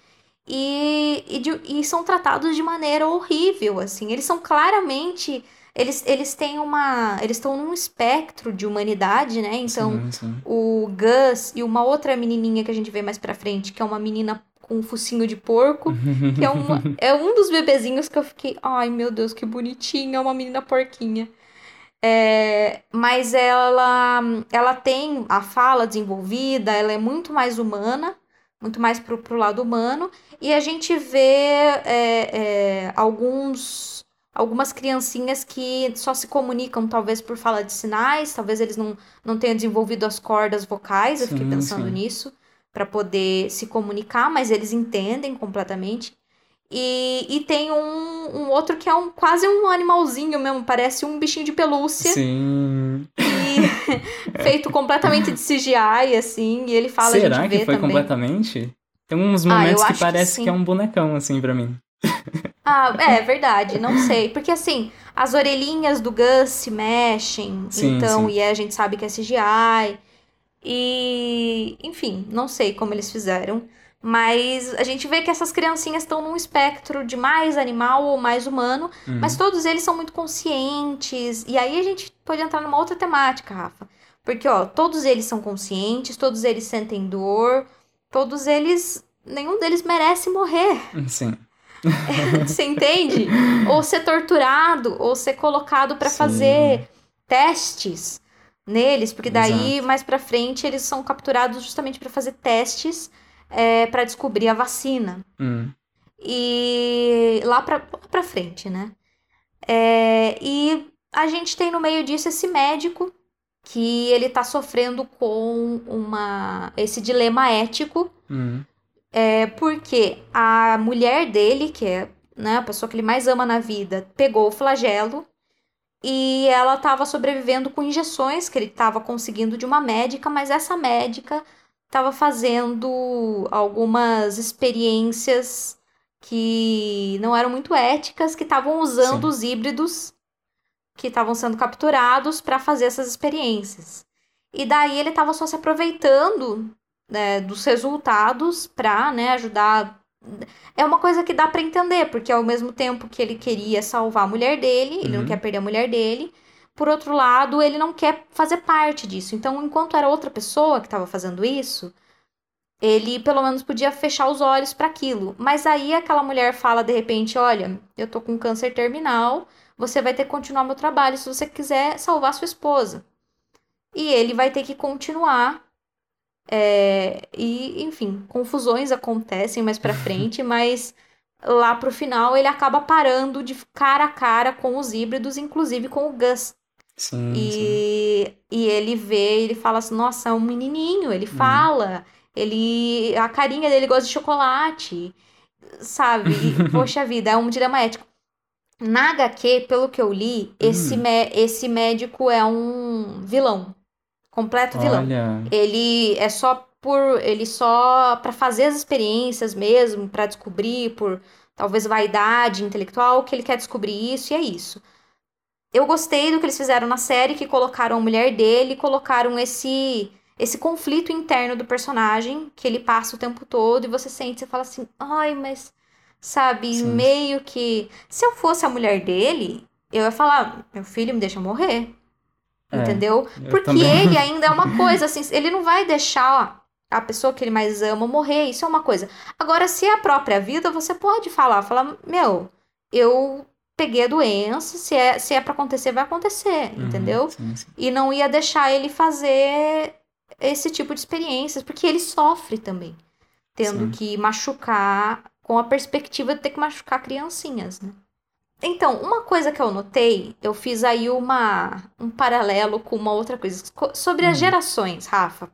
E, e, de- e são tratados de maneira horrível, assim. Eles são claramente. Eles, eles têm uma. Eles estão num espectro de humanidade, né? Então, Sim, sim. o Gus e uma outra menininha que a gente vê mais pra frente, que é uma menina com um focinho de porco, *laughs* que é, uma, é um dos bebezinhos que eu fiquei, ai meu Deus, que bonitinha, é uma menina porquinha. É, mas ela, ela tem a fala desenvolvida, ela é muito mais humana, muito mais pro, pro lado humano, e a gente vê é, é, alguns, algumas criancinhas que só se comunicam talvez por fala de sinais, talvez eles não, não tenham desenvolvido as cordas vocais, eu fiquei Sim, pensando sim. nisso. para poder se comunicar, mas eles entendem completamente. E, e tem um, um outro que é um quase um animalzinho mesmo, parece um bichinho de pelúcia. Sim. *laughs* Feito completamente de CGI, assim, e ele fala Será que foi também. completamente? Tem uns Ah, momentos que acho que parece sim. que, é um bonecão, assim, pra mim. *laughs* Ah, é verdade, não sei. Porque assim, as orelhinhas do Gus se mexem, Sim, então, sim. e a gente sabe que é CGI. E, enfim, não sei como eles fizeram. Mas a gente vê que essas criancinhas estão num espectro de mais animal ou mais humano, Uhum. mas todos eles são muito conscientes. E aí a gente pode entrar numa outra temática, Rafa. Porque, ó, todos eles são conscientes, todos eles sentem dor, todos eles. Nenhum deles merece morrer. Sim. *laughs* Você entende? Ou ser torturado, ou ser colocado Sim. fazer testes neles, porque daí Exato. mais pra frente eles são capturados justamente pra fazer testes é, para descobrir a vacina. Hum. E lá pra frente, né? É, e a gente tem no meio disso esse médico que ele tá sofrendo com uma esse dilema ético Hum. é porque a mulher dele, que é né, a pessoa que ele mais ama na vida, pegou o flagelo e ela estava sobrevivendo com injeções que ele estava conseguindo de uma médica, mas essa médica estava fazendo algumas experiências que não eram muito éticas, que estavam usando Sim. os híbridos que estavam sendo capturados para fazer essas experiências. E daí ele estava só se aproveitando né, dos resultados para né, ajudar. É uma coisa que dá para entender, porque ao mesmo tempo que ele queria salvar a mulher dele, ele não Uhum. quer perder a mulher dele, por outro lado, ele não quer fazer parte disso. Então, enquanto era outra pessoa que estava fazendo isso, ele pelo menos podia fechar os olhos para aquilo. Mas aí aquela mulher fala de repente: Olha, eu tô com câncer terminal, você vai ter que continuar meu trabalho se você quiser salvar sua esposa. E ele vai ter que continuar. é, e, enfim, confusões acontecem mais pra *laughs* frente, mas lá pro final ele acaba parando de cara a cara com os híbridos, inclusive com o Gus. Sim, sim. E, e ele vê, ele fala assim, nossa, é um menininho, ele fala, ele, a carinha dele gosta de chocolate, sabe? E, *laughs* poxa vida, é um dilema ético. Na HQ, pelo que eu li, esse, Hum. mé- esse médico é um vilão, completo vilão. Olha. Ele é só por, ele só para fazer as experiências mesmo, pra descobrir por talvez vaidade intelectual que ele quer descobrir isso e é isso. Eu gostei do que eles fizeram na série, que colocaram a mulher dele, colocaram esse esse conflito interno do personagem que ele passa o tempo todo e você sente, você fala assim, ai, mas sabe, Sim. meio que se eu fosse a mulher dele, eu ia falar, meu filho me deixa morrer. É, Entendeu? eu Porque também. ele *laughs* ainda é uma coisa, assim, ele não vai deixar a pessoa que ele mais ama morrer, isso é uma coisa. Agora, se é a própria vida, você pode falar, falar, meu, eu peguei a doença, se é, se é pra acontecer, vai acontecer, Uhum, entendeu? sim, sim. E não ia deixar ele fazer esse tipo de experiências, porque ele sofre também, tendo Sim. que machucar com a perspectiva de ter que machucar criancinhas, né? Então, uma coisa que eu notei, eu fiz aí uma, um paralelo com uma outra coisa. Co- Sobre as Hum. gerações, Rafa.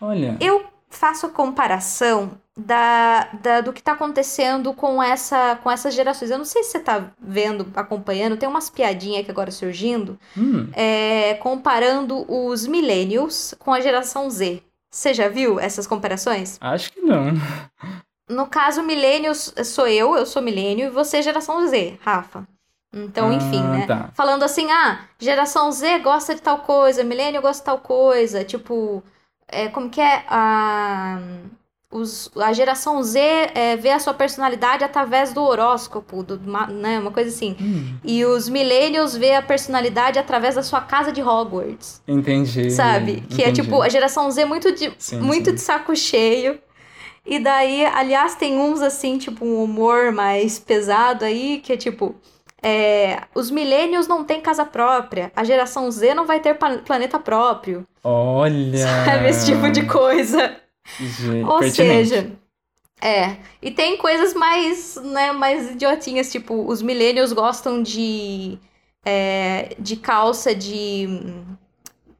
Olha. Eu faço a comparação da, da- do que tá acontecendo com essa com essas gerações. Eu não sei se você tá vendo, acompanhando, tem umas piadinhas aqui agora surgindo, Hum, é, comparando os millennials com a geração Z. Você já viu essas comparações? acho que não. No caso, millennials sou eu, eu sou milênio, e você é geração Z, Rafa. Então, enfim, Ah, né? tá. Falando assim, ah, geração Z gosta de tal coisa, milênio gosta de tal coisa, tipo, é, como que é? A, os, a geração Z é, vê a sua personalidade através do horóscopo, do, né? Uma coisa assim. Hum, E os millennials vê a personalidade através da sua casa de Hogwarts. entendi. Sabe? Que é entendi. tipo a geração Z muito de, Sim, muito sim. de saco cheio. E daí, aliás, tem uns assim, tipo, um humor mais pesado aí, que é tipo. é, os millennials não têm casa própria, a geração Z não vai ter planeta próprio. Olha. Sabe? Esse tipo de coisa. Ou pertinente. seja. É. E tem coisas mais, né, mais idiotinhas, tipo, os millennials gostam de. é, de calça de.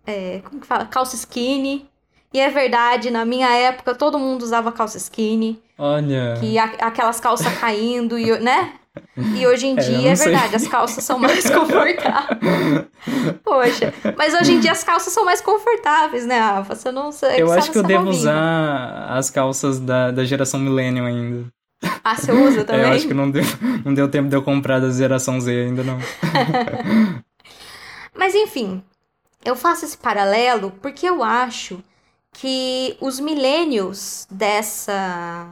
é, como que fala? Calça skinny. E é verdade, na minha época todo mundo usava calça skinny, Olha. que a- aquelas calças caindo, e, né? E hoje em *laughs* É, dia é sei. verdade, as calças são mais *laughs* confortáveis. Poxa, mas hoje em dia as calças são mais confortáveis, né, Rafa? Você não sei. Eu acho que eu devo novinha. usar as calças da, da geração Millennium ainda. Ah, você usa *laughs* É, também? eu acho que não deu, não deu tempo de eu comprar da geração Z ainda não. Mas enfim, eu faço esse paralelo porque eu acho que os millennials dessa,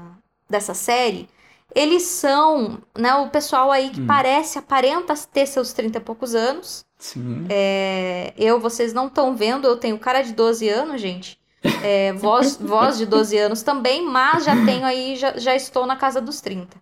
dessa série, eles são, né, o pessoal aí que Hum. parece, aparenta ter seus 30 e poucos anos. Sim. É, eu, vocês não estão vendo, eu tenho cara de 12 anos, gente. É, voz, voz de 12 anos também, mas já tenho aí, já, já estou na casa dos 30.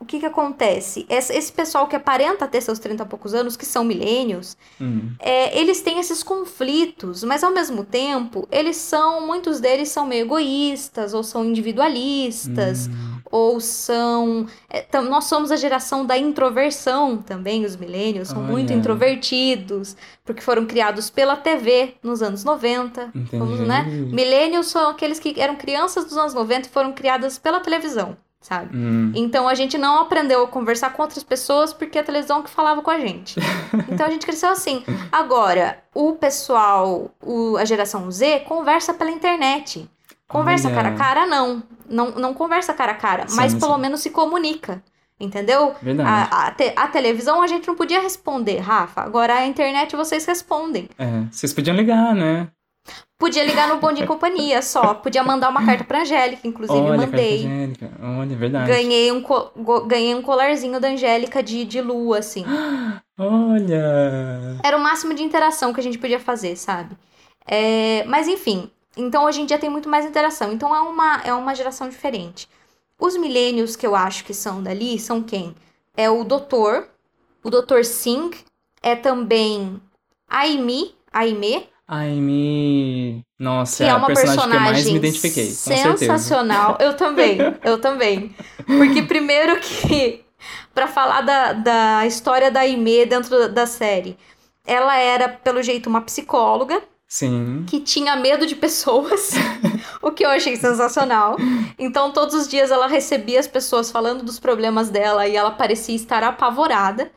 O que que acontece? Esse, pessoal que aparenta ter seus 30 e poucos anos, que são milênios, Hum. é, eles têm esses conflitos, mas ao mesmo tempo, eles são, muitos deles são meio egoístas, ou são individualistas, Hum. ou são. é, nós somos a geração da introversão também, os milênios, são muito introvertidos, porque foram criados pela TV nos anos 90. Entendi. Vamos, né? Milênios são aqueles que eram crianças dos anos 90 e foram criadas pela televisão, sabe? Hum. Então a gente não aprendeu a conversar com outras pessoas porque a televisão que falava com a gente. *laughs* Então a gente cresceu assim. Agora, o pessoal, o- a geração Z, conversa pela internet. Conversa Olha. cara a cara, não. Não, não conversa cara a cara, Sim, mas pelo sim. menos se comunica. Entendeu? Verdade. A, a, te- a televisão a gente não podia responder, Rafa. Agora a internet vocês respondem. É, vocês podiam ligar, né? Podia ligar no Bom Dia e *laughs* Companhia só. Podia mandar uma carta pra Angélica, inclusive Olha, mandei. carta Angélica. Olha, verdade. Ganhei um, ganhei um colarzinho da Angélica de, de lua, assim. *gasps* Olha. Era o máximo de interação que a gente podia fazer, sabe? É, mas enfim, então hoje em dia tem muito mais interação. Então é uma, é uma geração diferente. Os milênios que eu acho que são dali são quem? É o doutor, o doutor Singh, é também a Amy, a me. Nossa, que é é a uma personagem, personagem que eu mais me identifiquei. Sensacional. Eu também, eu também. Porque primeiro que, *laughs* pra falar da, da história da Aimee dentro da série, ela era, pelo jeito, uma psicóloga Sim. que tinha medo de pessoas, *laughs* o que eu achei sensacional. Então, todos os dias ela recebia as pessoas falando dos problemas dela e ela parecia estar apavorada.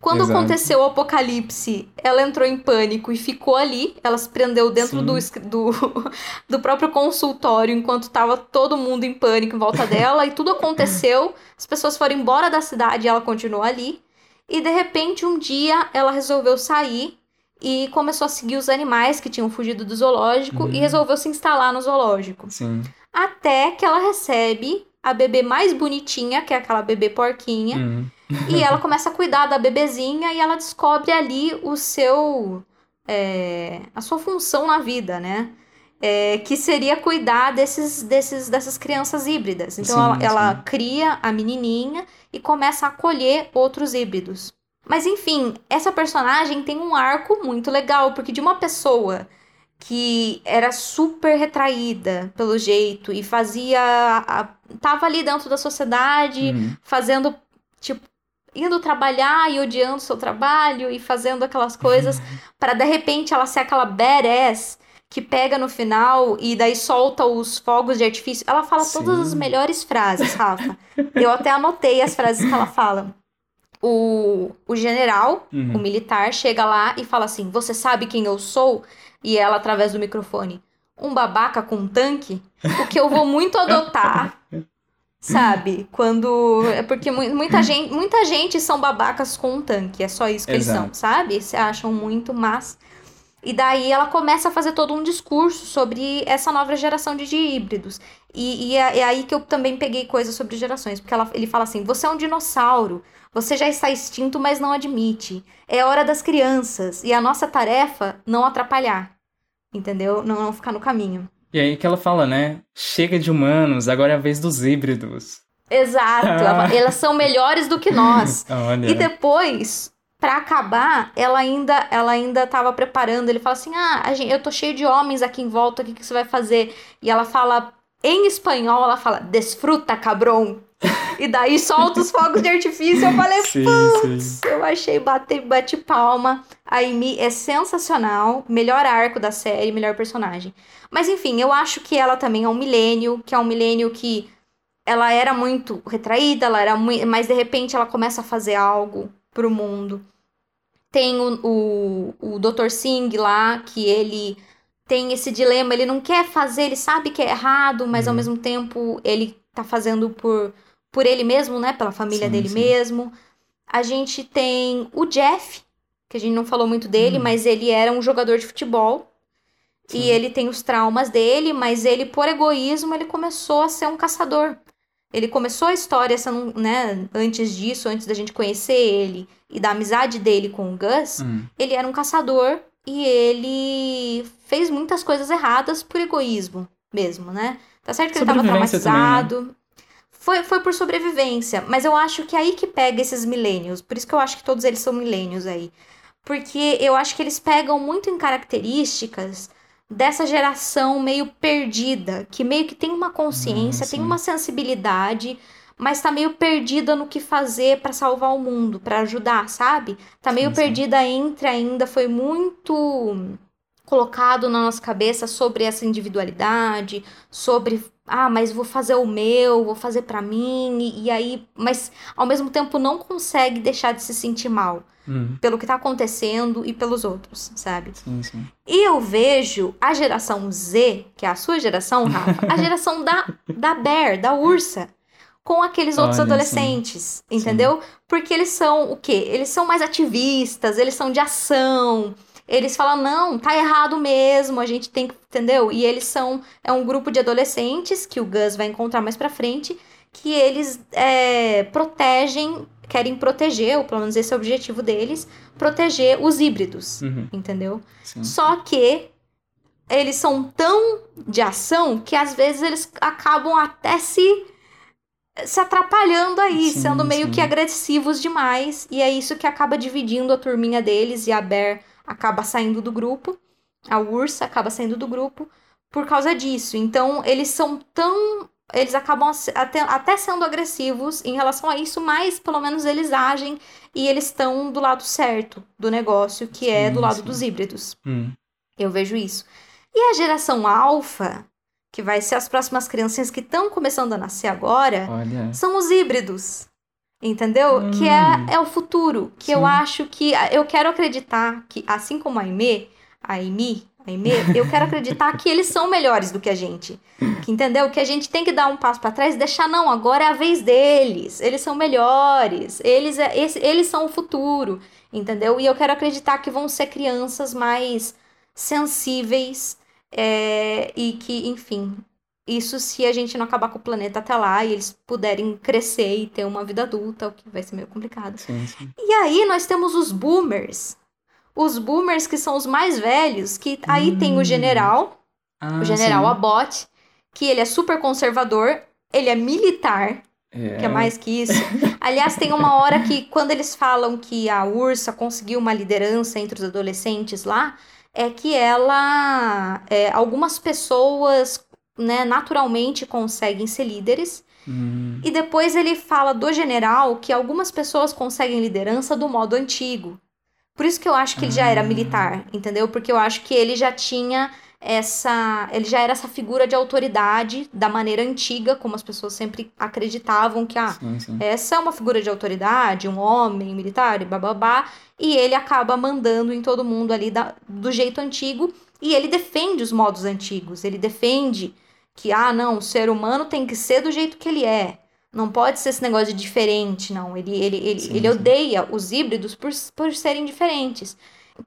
Quando Exato. aconteceu o apocalipse, ela entrou em pânico e ficou ali. Ela se prendeu dentro do, do, *laughs* do próprio consultório enquanto estava todo mundo em pânico em volta dela. E tudo aconteceu. As pessoas foram embora da cidade e ela continuou ali. E de repente, um dia, ela resolveu sair e começou a seguir os animais que tinham fugido do zoológico e Hum. resolveu se instalar no zoológico. Sim. Até que ela recebe a bebê mais bonitinha, que é aquela bebê porquinha, Hum. e ela começa a cuidar da bebezinha e ela descobre ali o seu. é, a sua função na vida, né? É, que seria cuidar desses, desses, dessas crianças híbridas. Então Sim, ela, ela sim. cria a menininha e começa a acolher outros híbridos. Mas enfim, essa personagem tem um arco muito legal, porque de uma pessoa que era super retraída pelo jeito e fazia. a- tava ali dentro da sociedade, Hum. fazendo, tipo, indo trabalhar e odiando seu trabalho e fazendo aquelas coisas, para de repente ela ser aquela badass que pega no final e daí solta os fogos de artifício. Ela fala todas as Sim. melhores frases, Rafa. Eu até anotei as frases que ela fala. O, o general, Uhum. o militar, chega lá e fala assim: Você sabe quem eu sou? E ela, através do microfone, um babaca com um tanque? O que eu vou muito adotar. Sabe? Quando. É porque mu- muita gente, muita gente são babacas com um tanque. É só isso que eles são, Exato. sabe? Se acham muito, mas. E daí ela começa a fazer todo um discurso sobre essa nova geração de, de híbridos. E, e é, é aí que eu também peguei coisas sobre gerações. Porque ela- ele fala assim: você é um dinossauro. Você já está extinto, mas não admite. É hora das crianças. E a nossa tarefa não atrapalhar. Entendeu? Não, não ficar no caminho. E aí que ela fala, né? Chega de humanos, agora é a vez dos híbridos. Exato. ela- Elas são melhores do que nós. *laughs* Olha. E depois, pra acabar, ela ainda ela ainda tava preparando. Ele fala assim: "Ah, gente, eu tô cheio de homens aqui em volta, o que que você vai fazer?" E ela fala em espanhol, ela fala: "Desfruta, cabrão." E daí solta os fogos de artifício. Eu falei, Sim, putz, sim. eu achei bate, bate palma. A Amy é sensacional. Melhor arco da série, melhor personagem. Mas enfim, eu acho que ela também é um milênio, que é um milênio que ela era muito retraída, ela era muito, mas de repente ela começa a fazer algo pro mundo. Tem o, o, o Dr. Singh lá, que ele tem esse dilema, ele não quer fazer, ele sabe que é errado, mas ao Uhum. mesmo tempo ele tá fazendo por, por ele mesmo, né? Pela família Sim, dele sim. mesmo. A gente tem o Jeff, que a gente não falou muito dele, Hum. mas ele era um jogador de futebol. Sim. E ele tem os traumas dele, mas ele, por egoísmo, ele começou a ser um caçador. Ele começou a história, sendo, né, antes disso, antes da gente conhecer ele e da amizade dele com o Gus, Hum, ele era um caçador e ele fez muitas coisas erradas por egoísmo mesmo, né? Tá certo que ele tava Sobrevivência também, né? Foi, foi por sobrevivência, mas eu acho que é aí que pega esses milênios. Por isso que eu acho que todos eles são milênios aí. Porque eu acho que eles pegam muito em características dessa geração meio perdida, que meio que tem uma consciência, Ah, tem uma sensibilidade, mas tá meio perdida no que fazer pra salvar o mundo, pra ajudar, sabe? Tá meio Sim, sim. perdida entre ainda, foi muito colocado na nossa cabeça sobre essa individualidade, sobre ah, mas vou fazer o meu, vou fazer pra mim, e, e aí, mas ao mesmo tempo não consegue deixar de se sentir mal hum, pelo que tá acontecendo e pelos outros, sabe? sim, sim. E eu vejo a geração Z, que é a sua geração, Rafa, a *laughs* geração da, da Bear, da Ursa, com aqueles outros Olha, sim. adolescentes, entendeu? Porque eles são o quê? Eles são mais ativistas, eles são de ação. Eles falam, não, tá errado mesmo, a gente tem que, entendeu? E eles são, é um grupo de adolescentes, que o Gus vai encontrar mais pra frente, que eles é, protegem, querem proteger, ou pelo menos esse é o objetivo deles, proteger os híbridos, Uhum, entendeu? sim. Só que eles são tão de ação que às vezes eles acabam até se se atrapalhando aí, Sim, sendo meio sim. que agressivos demais, e é isso que acaba dividindo a turminha deles e a Bear acaba saindo do grupo, a Ursa acaba saindo do grupo por causa disso. Então, eles são tão eles acabam até, até sendo agressivos em relação a isso, mas pelo menos eles agem e eles estão do lado certo do negócio, que é Sim, do lado sim. dos híbridos. Hum, Eu vejo isso. E a geração alfa, que vai ser as próximas criancinhas que estão começando a nascer agora, olha. são os híbridos. Entendeu? Hum. Que é, é o futuro. Que eu Sim. acho que. Eu quero acreditar que, assim como a Aimee, a Aimee, a Aimee, eu quero acreditar que eles são melhores do que a gente. Que, entendeu? Que a gente tem que dar um passo pra trás e deixar, não, agora é a vez deles. Eles são melhores. Eles, é, esse- eles são o futuro. Entendeu? E eu quero acreditar que vão ser crianças mais sensíveis é, e que, enfim, isso se a gente não acabar com o planeta até lá e eles puderem crescer e ter uma vida adulta, o que vai ser meio complicado. Sim, sim. E aí nós temos os boomers. Os boomers que são os mais velhos, que aí tem o Hum. general, Ah, o general sim. Abbott, que ele é super conservador, ele é militar, que é mais que isso. *laughs* Aliás, tem uma hora que, quando eles falam que a Ursa conseguiu uma liderança entre os adolescentes lá, é que ela. é, algumas pessoas, né, naturalmente conseguem ser líderes. Hum, E depois ele fala do general que algumas pessoas conseguem liderança do modo antigo. Por isso que eu acho que ele já era Ah. militar, entendeu? Porque eu acho que ele já tinha essa. Ele já era essa figura de autoridade da maneira antiga, como as pessoas sempre acreditavam que, ah, sim, sim. essa é uma figura de autoridade, um homem militar, e bababá, e ele acaba mandando em todo mundo ali da- do jeito antigo, e ele defende os modos antigos, ele defende que, ah, não, o ser humano tem que ser do jeito que ele é, não pode ser esse negócio de diferente, não, ele, ele, ele, Sim, ele sim. odeia os híbridos por, por serem diferentes.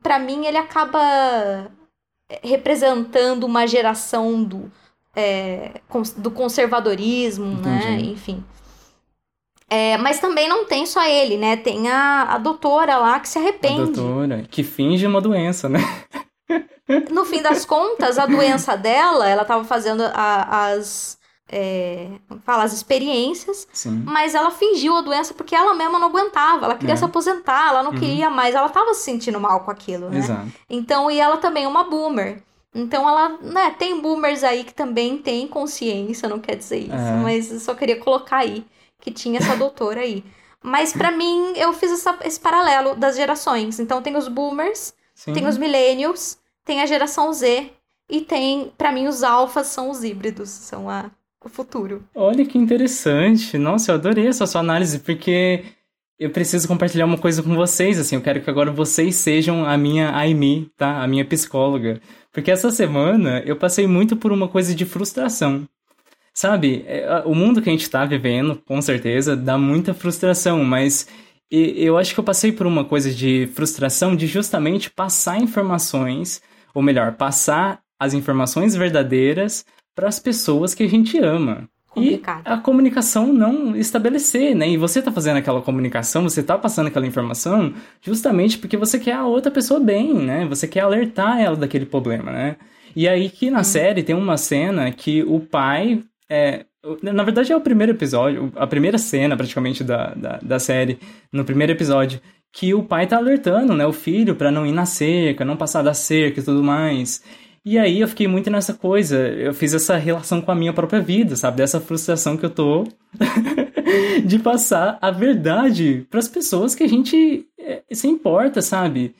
Pra mim, ele acaba eh, representando uma geração do, é, do conservadorismo, né, Entendi. enfim. É, mas também não tem só ele, né? Tem a, a doutora lá que se A arrepende. doutora, que finge uma doença, né? *laughs* No fim das contas, a doença dela, ela tava fazendo a- as. É, fala, as experiências, Sim. mas ela fingiu a doença porque ela mesma não aguentava, ela queria É. se aposentar, ela não Uhum. queria mais, ela tava se sentindo mal com aquilo, né? Exato. Então, e ela também é uma boomer. Então, ela, né, tem boomers aí que também têm consciência, não quer dizer isso, É. mas eu só queria colocar aí que tinha essa doutora aí. Mas pra *laughs* mim, eu fiz essa- esse paralelo das gerações. Então tem os boomers, Sim. tem os millennials, tem a geração Z e tem, pra mim, os alfas são os híbridos, são a, o futuro. Olha que interessante. Nossa, eu adorei essa sua análise, porque eu preciso compartilhar uma coisa com vocês, assim, eu quero que agora vocês sejam a minha Aimi, tá? A minha psicóloga. Porque essa semana eu passei muito por uma coisa de frustração. Sabe, é, o mundo que a gente tá vivendo, com certeza, dá muita frustração, mas eu acho que eu passei por uma coisa de frustração de justamente passar informações, ou melhor, passar as informações verdadeiras para as pessoas que a gente ama. Complicado. E a comunicação não estabelecer, né? E você tá fazendo aquela comunicação, você tá passando aquela informação justamente porque você quer a outra pessoa bem, né? Você quer alertar ela daquele problema, né? E aí que na série tem uma cena que o pai. É, na verdade é o primeiro episódio, a primeira cena praticamente da, da, da série, no primeiro episódio, que o pai tá alertando, né, o filho pra não ir na cerca, não passar da cerca e tudo mais. E aí eu fiquei muito nessa coisa, eu fiz essa relação com a minha própria vida, sabe? Dessa frustração que eu tô *laughs* de passar a verdade pras pessoas que a gente é, se importa, sabe?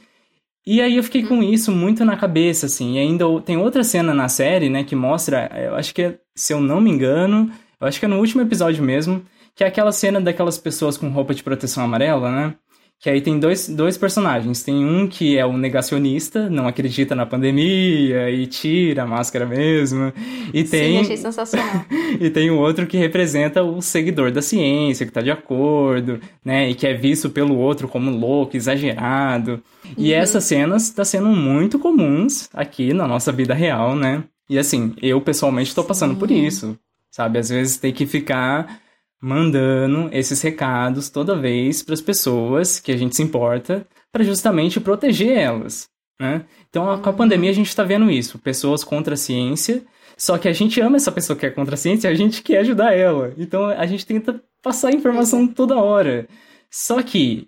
E aí eu fiquei com isso muito na cabeça, assim. E ainda tem outra cena na série, né, que mostra, eu acho que, é, se eu não me engano, eu acho que é no último episódio mesmo, que é aquela cena daquelas pessoas com roupa de proteção amarela, né? Que aí tem dois, dois personagens. Tem um que é o negacionista, não acredita na pandemia e tira a máscara mesmo. E tem, Sim, achei sensacional. *laughs* e tem o outro que representa o seguidor da ciência, que tá de acordo, né? E que é visto pelo outro como louco, exagerado. E essas cenas estão sendo muito comuns aqui na nossa vida real, né? E assim, eu pessoalmente tô passando por isso, sabe? Às vezes tem que ficar mandando esses recados toda vez para as pessoas que a gente se importa, para justamente proteger elas, né? Então, com a pandemia a gente está vendo isso, pessoas contra a ciência, só que a gente ama essa pessoa que é contra a ciência, e a gente quer ajudar ela. Então, a gente tenta passar informação toda hora. Só que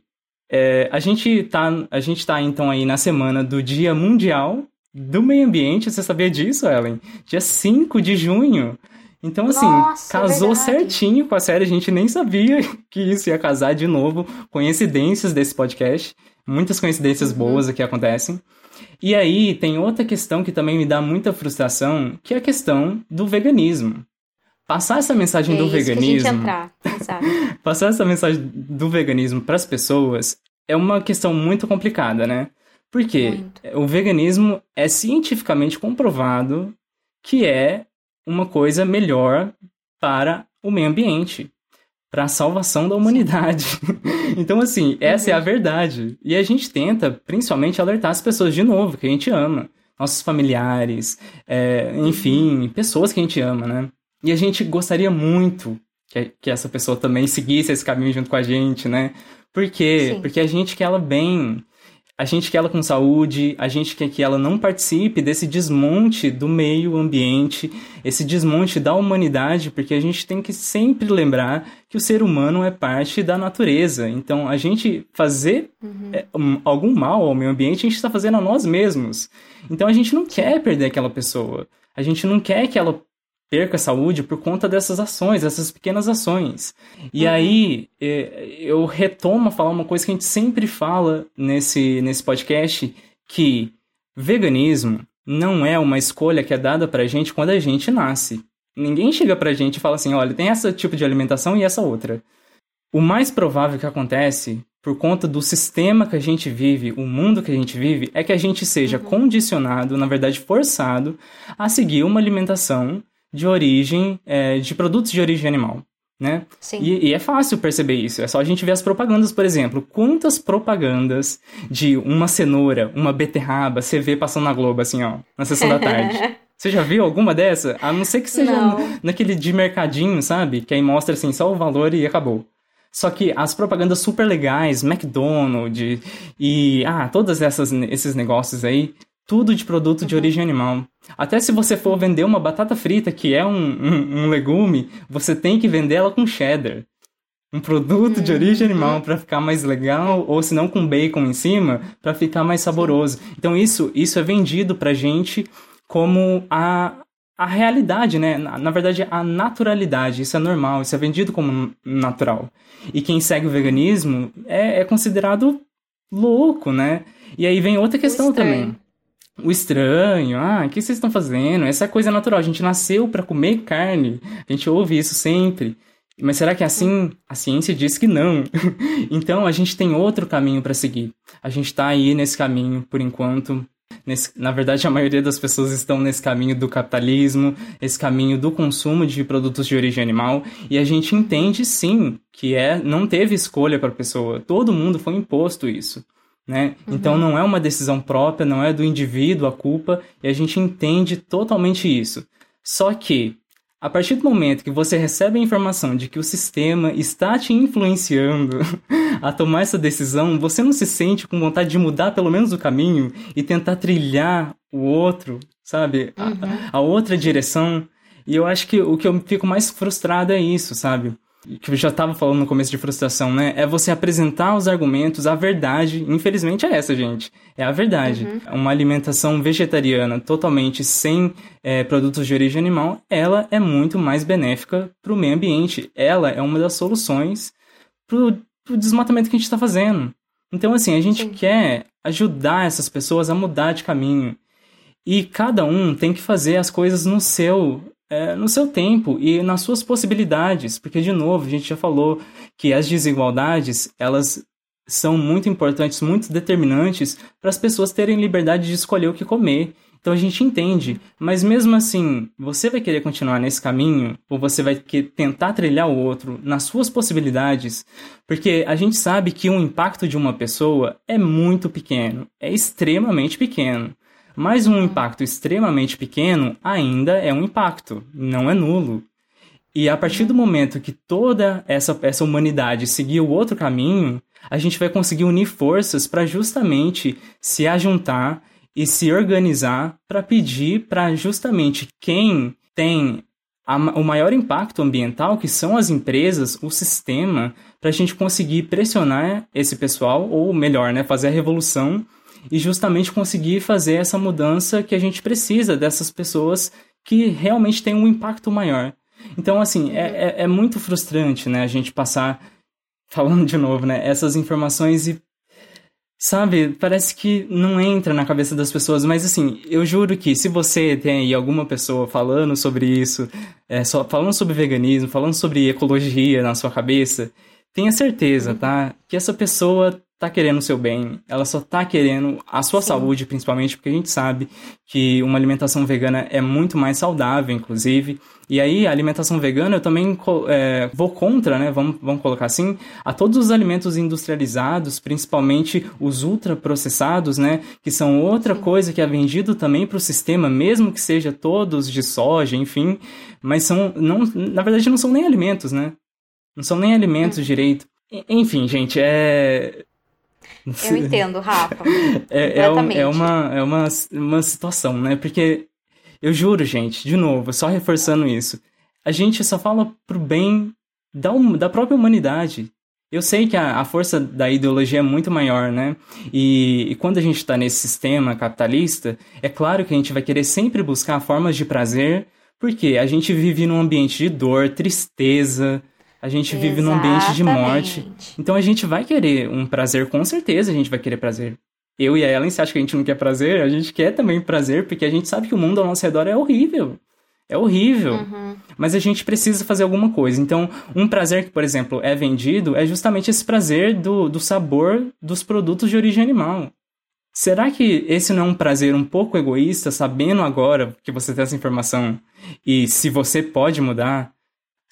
é, a gente tá, a gente tá então aí na semana do Dia Mundial do Meio Ambiente. Você sabia disso, Ellen? Dia 5 de junho. Então, assim, Nossa, casou verdade. certinho com a série. A gente nem sabia *laughs* que isso ia casar de novo. Coincidências desse podcast. Muitas coincidências Uhum. boas aqui acontecem. E aí, tem outra questão que também me dá muita frustração, que é a questão do veganismo. Passar essa mensagem é do que veganismo entrar, *laughs* passar essa mensagem do veganismo para as pessoas é uma questão muito complicada, né? Porque Muito. o veganismo é cientificamente comprovado que é uma coisa melhor para o meio ambiente, para a salvação da humanidade. *laughs* então, assim, essa é a verdade. E a gente tenta, principalmente, alertar as pessoas de novo, que a gente ama. Nossos familiares, é, enfim, pessoas que a gente ama, né? E a gente gostaria muito que, que essa pessoa também seguisse esse caminho junto com a gente, né? Por quê? Sim. Porque a gente quer ela bem, a gente quer ela com saúde, a gente quer que ela não participe desse desmonte do meio ambiente, esse desmonte da humanidade, porque a gente tem que sempre lembrar que o ser humano é parte da natureza. Então, a gente fazer é, um- algum mal ao meio ambiente, a gente está fazendo a nós mesmos. Então, a gente não quer perder aquela pessoa. A gente não quer que ela perca a saúde por conta dessas ações, dessas pequenas ações. E aí é, eu retomo a falar uma coisa que a gente sempre fala nesse, nesse podcast, que veganismo não é uma escolha que é dada pra gente quando a gente nasce. Ninguém chega pra gente e fala assim, olha, tem esse tipo de alimentação e essa outra. O mais provável que acontece, por conta do sistema que a gente vive, o mundo que a gente vive, é que a gente seja condicionado, na verdade forçado, a seguir uma alimentação de origem, é, de produtos de origem animal, né? Sim. E, e é fácil perceber isso. É só a gente ver as propagandas, por exemplo. Quantas propagandas de uma cenoura, uma beterraba, você vê passando na Globo, assim, ó, na sessão da tarde? *laughs* Você já viu alguma dessa? A não ser que seja Não. naquele de mercadinho, sabe? Que aí mostra, assim, só o valor e acabou. Só que as propagandas super legais, McDonald's e, ah, todos essas, esses negócios aí, tudo de produto de origem animal. Até se você for vender uma batata frita, que é um, um, um legume, você tem que vender ela com cheddar. Um produto de origem animal para ficar mais legal, ou se não com bacon em cima, para ficar mais saboroso. Então isso, isso é vendido pra gente como a, a realidade, né? Na, na, verdade, a naturalidade. Isso é normal, isso é vendido como natural. E quem segue o veganismo é, é considerado louco, né? E aí vem outra questão também. O estranho, ah, o que vocês estão fazendo? Essa é coisa natural. A gente nasceu para comer carne. A gente ouve isso sempre. Mas será que é assim? A ciência diz que não. *laughs* então a gente tem outro caminho para seguir. A gente está aí nesse caminho por enquanto. Nesse, na verdade, a maioria das pessoas estão nesse caminho do capitalismo, esse caminho do consumo de produtos de origem animal, e a gente entende sim que é não teve escolha para a pessoa. Todo mundo foi imposto isso. Né? Uhum. Então não é uma decisão própria, não é do indivíduo a culpa, e a gente entende totalmente isso. Só que a partir do momento que você recebe a informação de que o sistema está te influenciando *laughs* a tomar essa decisão, você não se sente com vontade de mudar pelo menos o caminho e tentar trilhar o outro, sabe? Uhum. A, a, outra direção. E eu acho que o que eu fico mais frustrado é isso, sabe? Que eu já estava falando no começo de frustração, né? É você apresentar os argumentos, a verdade. Infelizmente é essa, gente. É a verdade. Uhum. Uma alimentação vegetariana totalmente sem é, produtos de origem animal, ela é muito mais benéfica para o meio ambiente. Ela é uma das soluções para o desmatamento que a gente está fazendo. Então, assim, a gente Sim. quer ajudar essas pessoas a mudar de caminho. E cada um tem que fazer as coisas no seu é, no seu tempo e nas suas possibilidades, porque de novo a gente já falou que as desigualdades elas são muito importantes, muito determinantes para as pessoas terem liberdade de escolher o que comer. Então a gente entende, mas mesmo assim, você vai querer continuar nesse caminho ou você vai tentar trilhar o outro nas suas possibilidades, porque a gente sabe que o impacto de uma pessoa é muito pequeno, é extremamente pequeno. Mas um impacto extremamente pequeno ainda é um impacto, não é nulo. E a partir do momento que toda essa, essa humanidade seguir o outro caminho, a gente vai conseguir unir forças para justamente se ajuntar e se organizar para pedir para justamente quem tem a, o maior impacto ambiental, que são as empresas, o sistema, para a gente conseguir pressionar esse pessoal, ou melhor, né, fazer a revolução e justamente conseguir fazer essa mudança que a gente precisa dessas pessoas que realmente têm um impacto maior. Então, assim, é, é, é muito frustrante, né, a gente passar, falando de novo, né, essas informações e Sabe, parece que não entra na cabeça das pessoas, mas assim, eu juro que se você tem aí alguma pessoa falando sobre isso, é, só, falando sobre veganismo, falando sobre ecologia na sua cabeça, tenha certeza, tá? Que essa pessoa tá querendo o seu bem, ela só tá querendo a sua Sim. saúde, principalmente, porque a gente sabe que uma alimentação vegana é muito mais saudável, inclusive. E aí, a alimentação vegana eu também é, vou contra, né? Vamos, vamos colocar assim, a todos os alimentos industrializados, principalmente os ultraprocessados, né? Que são outra coisa que é vendido também para o sistema, mesmo que seja todos de soja, enfim. Mas são, não, na verdade, não são nem alimentos, né? Não são nem alimentos é. direito. Enfim, gente, é. Eu *laughs* entendo, Rafa. é, é, é, uma, é uma, uma situação, né? Porque eu juro, gente, de novo, só reforçando isso, a gente só fala pro bem da, da própria humanidade. Eu sei que a, a força da ideologia é muito maior, né? E, e quando a gente está nesse sistema capitalista, é claro que a gente vai querer sempre buscar formas de prazer, porque a gente vive num ambiente de dor, tristeza, a gente Exatamente. vive num ambiente de morte. Então a gente vai querer um prazer, com certeza a gente vai querer prazer. Eu e a Ellen, você acha que a gente não quer prazer? A gente quer também prazer, porque a gente sabe que o mundo ao nosso redor é horrível. É horrível. Uhum. Mas a gente precisa fazer alguma coisa. Então, um prazer que, por exemplo, é vendido é justamente esse prazer do, do sabor dos produtos de origem animal. Será que esse não é um prazer um pouco egoísta, sabendo agora que você tem essa informação e se você pode mudar,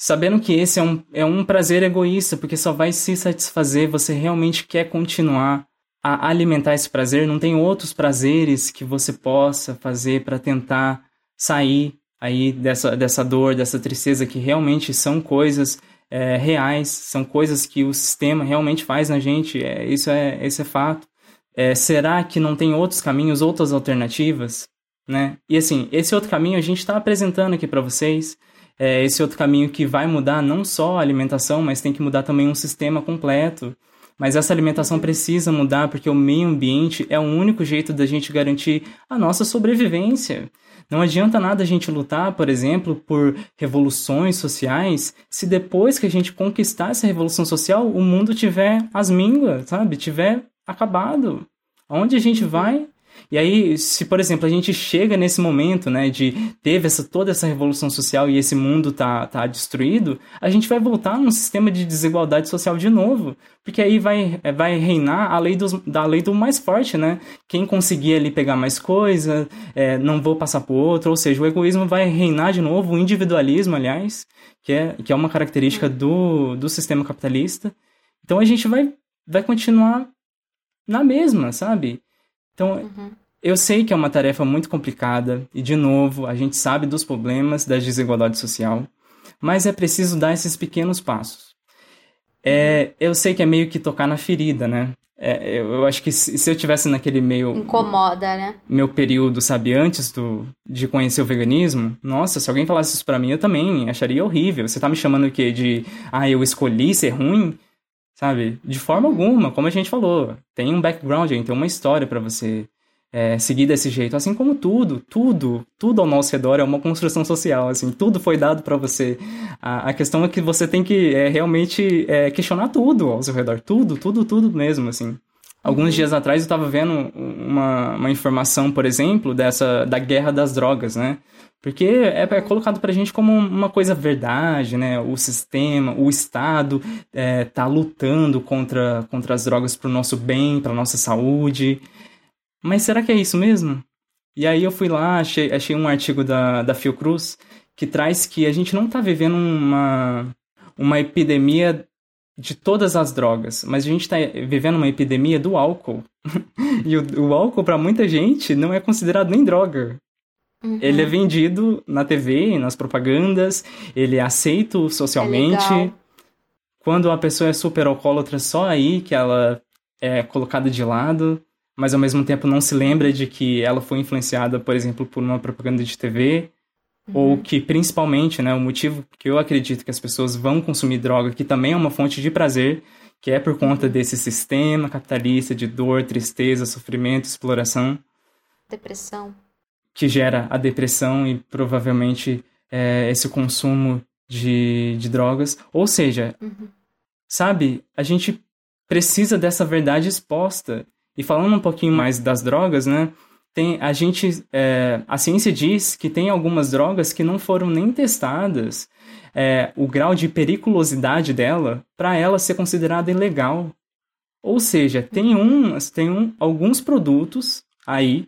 sabendo que esse é um, é um prazer egoísta, porque só vai se satisfazer, você realmente quer continuar a alimentar esse prazer, não tem outros prazeres que você possa fazer para tentar sair aí dessa, dessa dor, dessa tristeza, que realmente são coisas é, reais, são coisas que o sistema realmente faz na gente, é, isso, é, isso é fato. É, será que não tem outros caminhos, outras alternativas? Né? E assim, esse outro caminho a gente está apresentando aqui para vocês é, esse outro caminho que vai mudar não só a alimentação, mas tem que mudar também um sistema completo. Mas essa alimentação precisa mudar porque o meio ambiente é o único jeito da gente garantir a nossa sobrevivência. Não adianta nada a gente lutar, por exemplo, por revoluções sociais, se depois que a gente conquistar essa revolução social, o mundo tiver as mínguas, sabe? Tiver acabado. Aonde a gente vai? E aí, se, por exemplo, a gente chega nesse momento, né, de teve essa, toda essa revolução social e esse mundo tá, tá destruído, a gente vai voltar num sistema de desigualdade social de novo. Porque aí vai, é, vai reinar a lei dos, da lei do mais forte, né? Quem conseguir ali pegar mais coisa, é, não vou passar por outro, ou seja, o egoísmo vai reinar de novo, o individualismo, aliás, que é, que é uma característica do, do sistema capitalista. Então a gente vai, vai continuar na mesma, sabe? Então, uhum. eu sei que é uma tarefa muito complicada e, de novo, a gente sabe dos problemas da desigualdade social, mas é preciso dar esses pequenos passos. É, eu sei que é meio que tocar na ferida, né? É, eu, eu, acho que se, se, eu tivesse naquele meio. Incomoda, né? Meu período, sabe, antes do, de conhecer o veganismo, nossa, se alguém falasse isso pra mim, eu também acharia horrível. Você tá me chamando o quê? De. Ah, eu escolhi ser ruim? Sabe? De forma alguma, como a gente falou, tem um background, tem uma história para você é, seguir desse jeito. Assim como tudo, tudo, tudo ao nosso redor é uma construção social, assim, tudo foi dado para você. A, a, questão é que você tem que é, realmente é, questionar tudo ao seu redor, tudo, tudo, tudo mesmo, assim. Alguns dias atrás eu estava vendo uma, uma informação, por exemplo, dessa da guerra das drogas, né? Porque é, é colocado pra gente como uma coisa verdade, né? O sistema, o Estado é, tá lutando contra, contra as drogas pro nosso bem, pra nossa saúde. Mas será que é isso mesmo? E aí eu fui lá, achei, achei um artigo da, da Fiocruz que traz que a gente não tá vivendo uma, uma epidemia de todas as drogas, mas a gente está vivendo uma epidemia do álcool. *laughs* e o, o álcool, para muita gente, não é considerado nem droga. Uhum. Ele é vendido na TV, nas propagandas, ele é aceito socialmente. É Quando a pessoa é super alcoólatra, só aí que ela é colocada de lado, mas ao mesmo tempo não se lembra de que ela foi influenciada, por exemplo, por uma propaganda de TV. Uhum. Ou que, principalmente, né, o motivo que eu acredito que as pessoas vão consumir droga, que também é uma fonte de prazer, que é por conta uhum. desse sistema capitalista de dor, tristeza, sofrimento, exploração. Depressão que gera a depressão e provavelmente é, esse consumo de, de drogas. Ou seja, uhum. sabe, a gente precisa dessa verdade exposta. E falando um pouquinho mais das drogas, né? Tem, a gente, é, a ciência diz que tem algumas drogas que não foram nem testadas é, o grau de periculosidade dela para ela ser considerada ilegal. Ou seja, tem, um, tem um, alguns produtos aí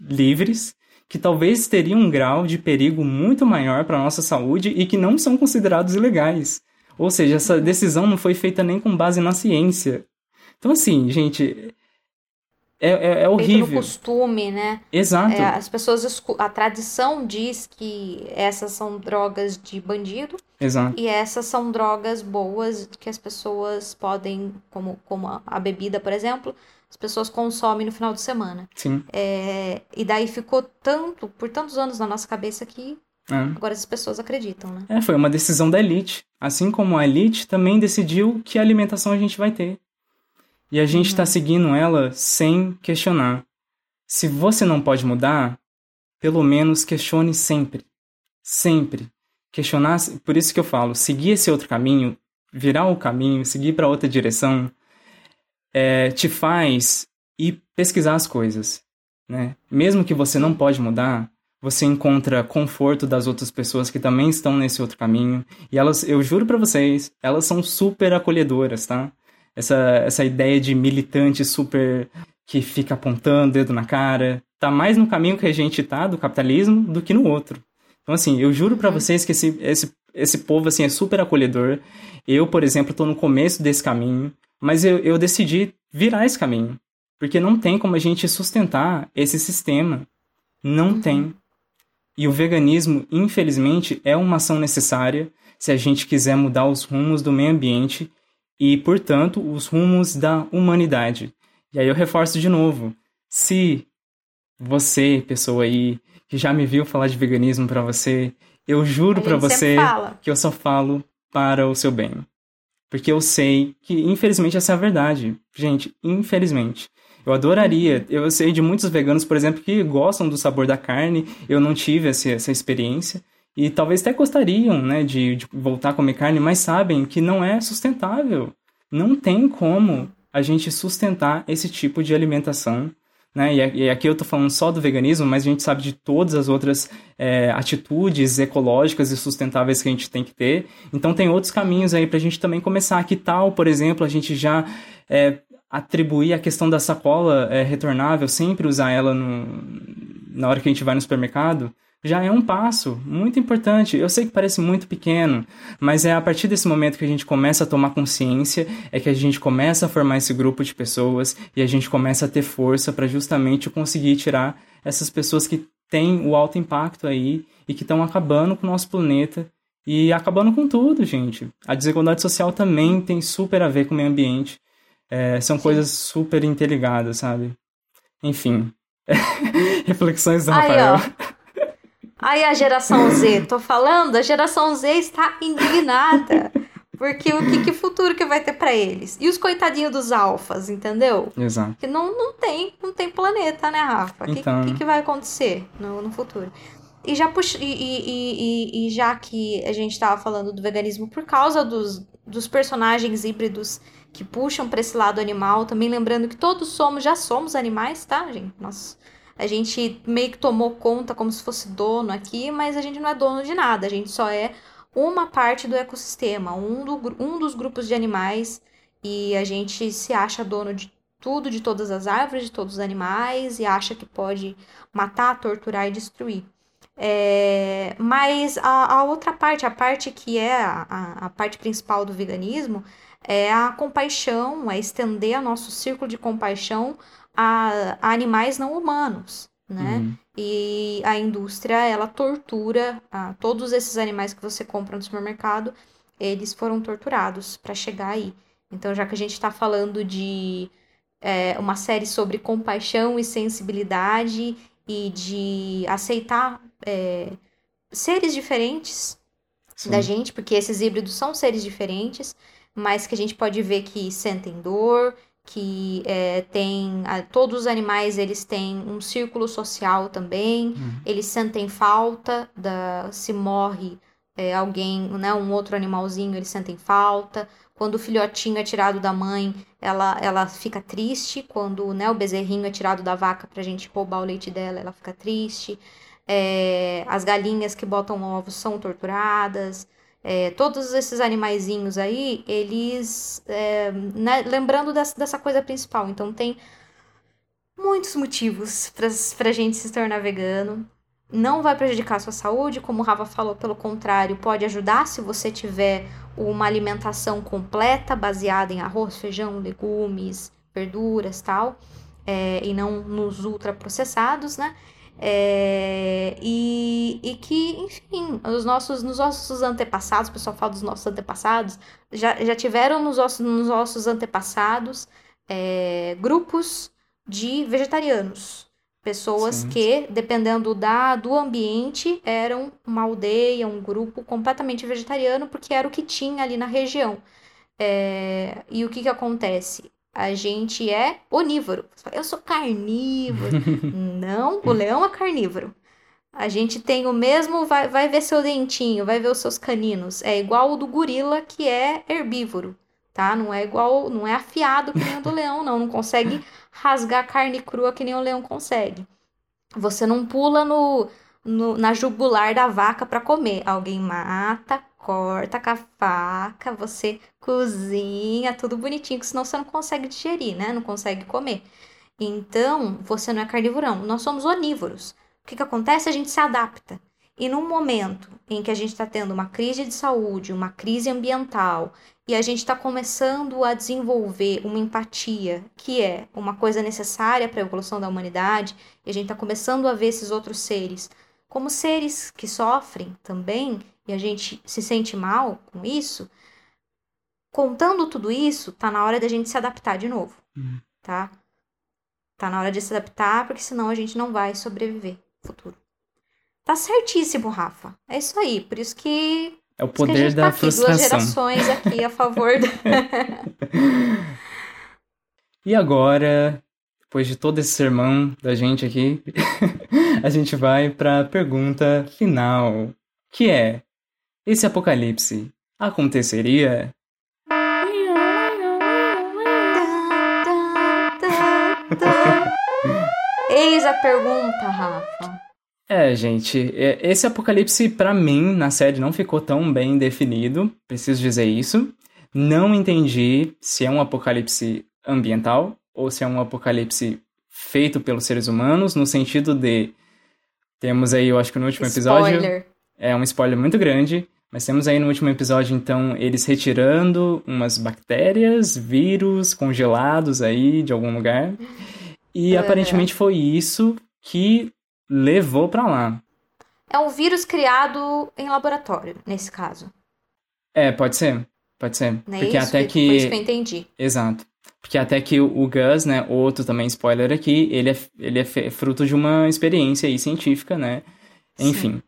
livres que talvez teriam um grau de perigo muito maior para nossa saúde e que não são considerados ilegais. Ou seja, essa decisão não foi feita nem com base na ciência. Então, assim, gente, é, é, é horrível. Feito no costume, né? Exato. É, as pessoas, a tradição diz que essas são drogas de bandido. Exato. E essas são drogas boas que as pessoas podem, como, como a bebida, por exemplo, as pessoas consomem no final de semana. Sim. É, e daí ficou tanto, por tantos anos na nossa cabeça que é. agora as pessoas acreditam, né? É, foi uma decisão da elite. Assim como a elite também decidiu que alimentação a gente vai ter. E a gente está uhum. seguindo ela sem questionar. Se você não pode mudar, pelo menos questione sempre. Sempre. Questionar, por isso que eu falo, seguir esse outro caminho, virar o caminho, seguir para outra direção, é, te faz ir pesquisar as coisas, né? Mesmo que você não pode mudar, você encontra conforto das outras pessoas que também estão nesse outro caminho. E elas, eu juro para vocês, elas são super acolhedoras, tá? Essa, essa ideia de militante super que fica apontando dedo na cara, tá mais no caminho que a gente tá do capitalismo do que no outro. Então, assim, eu juro para uhum. vocês que esse, esse, esse povo, assim, é super acolhedor. Eu, por exemplo, tô no começo desse caminho. Mas eu, eu decidi virar esse caminho. Porque não tem como a gente sustentar esse sistema. Não uhum. tem. E o veganismo, infelizmente, é uma ação necessária se a gente quiser mudar os rumos do meio ambiente e, portanto, os rumos da humanidade. E aí eu reforço de novo: se você, pessoa aí, que já me viu falar de veganismo para você, eu juro para você que eu só falo para o seu bem. Porque eu sei que, infelizmente, essa é a verdade. Gente, infelizmente. Eu adoraria. Eu sei de muitos veganos, por exemplo, que gostam do sabor da carne. Eu não tive essa, essa experiência. E talvez até gostariam, né, de, de voltar a comer carne, mas sabem que não é sustentável. Não tem como a gente sustentar esse tipo de alimentação. Né? E aqui eu estou falando só do veganismo, mas a gente sabe de todas as outras é, atitudes ecológicas e sustentáveis que a gente tem que ter. Então tem outros caminhos aí para a gente também começar. Que tal, por exemplo, a gente já é, atribuir a questão da sacola é, retornável, sempre usar ela no, na hora que a gente vai no supermercado? Já é um passo muito importante. Eu sei que parece muito pequeno, mas é a partir desse momento que a gente começa a tomar consciência, é que a gente começa a formar esse grupo de pessoas e a gente começa a ter força para justamente conseguir tirar essas pessoas que têm o alto impacto aí e que estão acabando com o nosso planeta e acabando com tudo, gente. A desigualdade social também tem super a ver com o meio ambiente. É, são Sim. coisas super interligadas, sabe? Enfim. *laughs* Reflexões do Aí, Rafael. Ó. Aí a geração Z, tô falando, a geração Z está indignada. Porque o que, que futuro que vai ter para eles? E os coitadinhos dos alfas, entendeu? Exato. Que não, não tem, não tem planeta, né, Rafa? O então... que, que, que, vai acontecer no, no futuro? E já, pux... e, e, e, e, já que a gente estava falando do veganismo por causa dos, dos personagens híbridos que puxam para esse lado animal, também lembrando que todos somos, já somos animais, tá, gente? Nós a gente meio que tomou conta como se fosse dono aqui, mas a gente não é dono de nada, a gente só é uma parte do ecossistema, um, do, um dos grupos de animais, e a gente se acha dono de tudo, de todas as árvores, de todos os animais, e acha que pode matar, torturar e destruir. É, mas a, a, outra parte, a parte que é a, a parte principal do veganismo, é a compaixão, é estender nosso círculo de compaixão a, a animais não humanos, né? Uhum. E a indústria, ela tortura a, todos esses animais que você compra no supermercado, eles foram torturados para chegar aí. Então, já que a gente está falando de é, uma série sobre compaixão e sensibilidade e de aceitar é, seres diferentes Sim. da gente, porque esses híbridos são seres diferentes, mas que a gente pode ver que sentem dor, que é, tem a, todos os animais eles têm um círculo social também. Uhum. eles sentem falta da se morre é, alguém né um outro animalzinho eles sentem falta. Quando o filhotinho é tirado da mãe ela ela fica triste. Quando né o bezerrinho é tirado da vaca para a gente roubar o leite dela ela fica triste. É, as galinhas que botam ovos são torturadas é, todos esses animaizinhos aí, eles. É, né, lembrando dessa, dessa coisa principal. Então, tem muitos motivos para a gente se tornar vegano. Não vai prejudicar a sua saúde, como o Rafa falou, pelo contrário, pode ajudar se você tiver uma alimentação completa, baseada em arroz, feijão, legumes, verduras tal, é, e não nos ultraprocessados, né? É, e, e que, enfim, os nossos, nos nossos antepassados, o pessoal fala dos nossos antepassados, já, já tiveram nos nossos, nos nossos antepassados é, grupos de vegetarianos. Pessoas Sim. que, dependendo da, do ambiente, eram uma aldeia, um grupo completamente vegetariano, porque era o que tinha ali na região. É, e o que, que acontece? A gente é onívoro. Eu sou carnívoro. *laughs* Não, o leão é carnívoro. A gente tem o mesmo, vai, vai ver seu dentinho, vai ver os seus caninos. É igual o do gorila, que é herbívoro, tá? Não é igual, não é afiado que nem o do *laughs* leão, não. Não consegue rasgar carne crua que nem o leão consegue. Você não pula no, no na jugular da vaca para comer. Alguém mata, corta com a faca, você cozinha, tudo bonitinho, que senão você não consegue digerir, né? Não consegue comer. Então, você não é carnivorão. Nós somos onívoros. O que, que acontece? A gente se adapta. E no momento em que a gente está tendo uma crise de saúde, uma crise ambiental, e a gente está começando a desenvolver uma empatia, que é uma coisa necessária para a evolução da humanidade, e a gente está começando a ver esses outros seres como seres que sofrem também, e a gente se sente mal com isso, contando tudo isso, tá na hora da gente se adaptar de novo, uhum. tá? Tá na hora de se adaptar, porque senão a gente não vai sobreviver no futuro. Tá certíssimo, Rafa. É isso aí. Por isso que É o poder da tá aqui, duas frustração. gerações aqui a favor do... *laughs* E agora, depois de todo esse sermão da gente aqui, *laughs* a gente vai para a pergunta final, que é: esse apocalipse aconteceria? Eis a pergunta, Rafa. É, gente, é- esse apocalipse pra mim na série não ficou tão bem definido, preciso dizer isso. Não entendi se é um apocalipse ambiental ou se é um apocalipse feito pelos seres humanos, no sentido de temos aí, eu acho que no último episódio, Spoiler. é um spoiler muito grande, mas temos aí no último episódio, então, eles retirando umas bactérias, vírus congelados aí de algum lugar. E É. aparentemente foi isso que levou pra lá. É um vírus criado em laboratório, nesse caso. É, pode ser. Pode ser. Não é Porque isso? até Foi isso que eu que. entendi. Exato. Porque até que o Gus, né, outro também spoiler aqui, ele é, ele é fruto de uma experiência aí científica, né? Enfim.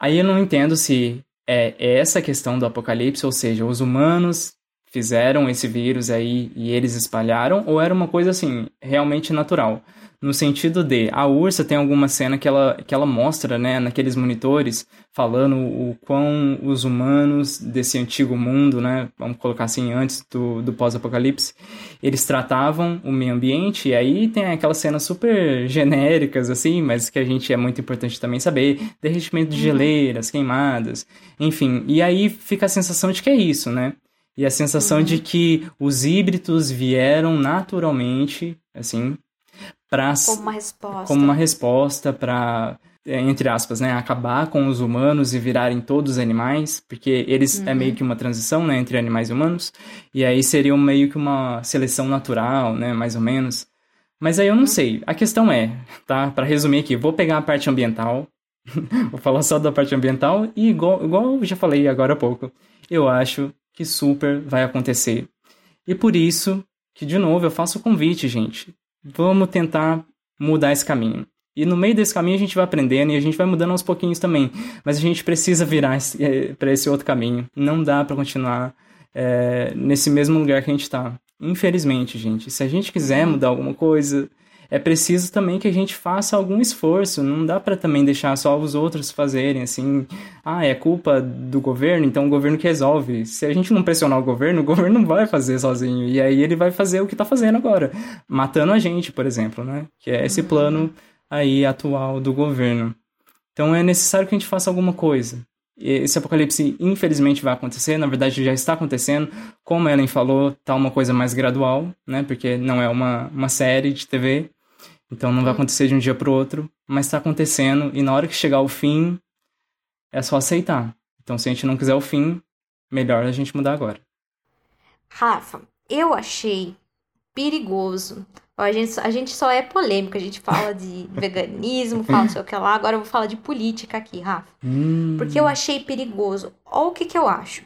Aí eu não entendo se é essa questão do apocalipse, ou seja, os humanos fizeram esse vírus aí e eles espalharam, ou era uma coisa assim, realmente natural. No sentido de, a Ursa tem alguma cena que ela, que ela mostra, né, naqueles monitores, falando o quão os humanos desse antigo mundo, né, vamos colocar assim, antes do, do pós-apocalipse, eles tratavam o meio ambiente, e aí tem aquelas cenas super genéricas, assim, mas que a gente é muito importante também saber, derretimento de geleiras, queimadas, enfim, e aí fica a sensação de que é isso, né? E a sensação de que os híbridos vieram naturalmente, assim, para Como uma resposta. como uma resposta para entre aspas, né, acabar com os humanos e virarem todos animais, porque eles é meio que uma transição, né, entre animais e humanos, e aí seria meio que uma seleção natural, né, mais ou menos. Mas aí eu não sei. A questão é, tá, para resumir aqui, vou pegar a parte ambiental, *laughs* vou falar só da parte ambiental e igual, igual eu já falei agora há pouco, eu acho que super vai acontecer. E por isso que de novo eu faço o convite, gente. Vamos tentar mudar esse caminho. E no meio desse caminho a gente vai aprendendo e a gente vai mudando aos pouquinhos também. Mas a gente precisa virar para esse outro caminho. Não dá para continuar é, nesse mesmo lugar que a gente está. Infelizmente, gente. Se a gente quiser mudar alguma coisa, é preciso também que a gente faça algum esforço. Não dá para também deixar só os outros fazerem assim. Ah, é culpa do governo, então o governo que resolve. Se a gente não pressionar o governo, *laughs* o governo não vai fazer sozinho. E aí ele vai fazer o que tá fazendo agora, matando a gente, por exemplo, né? Que é esse plano aí atual do governo. Então é necessário que a gente faça alguma coisa. Esse apocalipse, infelizmente, vai acontecer. Na verdade, já está acontecendo. Como a Ellen falou, tá uma coisa mais gradual, né? Porque não é uma, uma série de TV. Então não vai acontecer de um dia pro outro. Mas está acontecendo. E na hora que chegar o fim, é só aceitar. Então, se a gente não quiser o fim, melhor a gente mudar agora. Rafa, eu achei perigoso. A gente, a gente só é polêmico, a gente fala de *laughs* veganismo, fala não sei o que lá. Agora eu vou falar de política aqui, Rafa. Hum, Porque eu achei perigoso. Olha o que, que eu acho.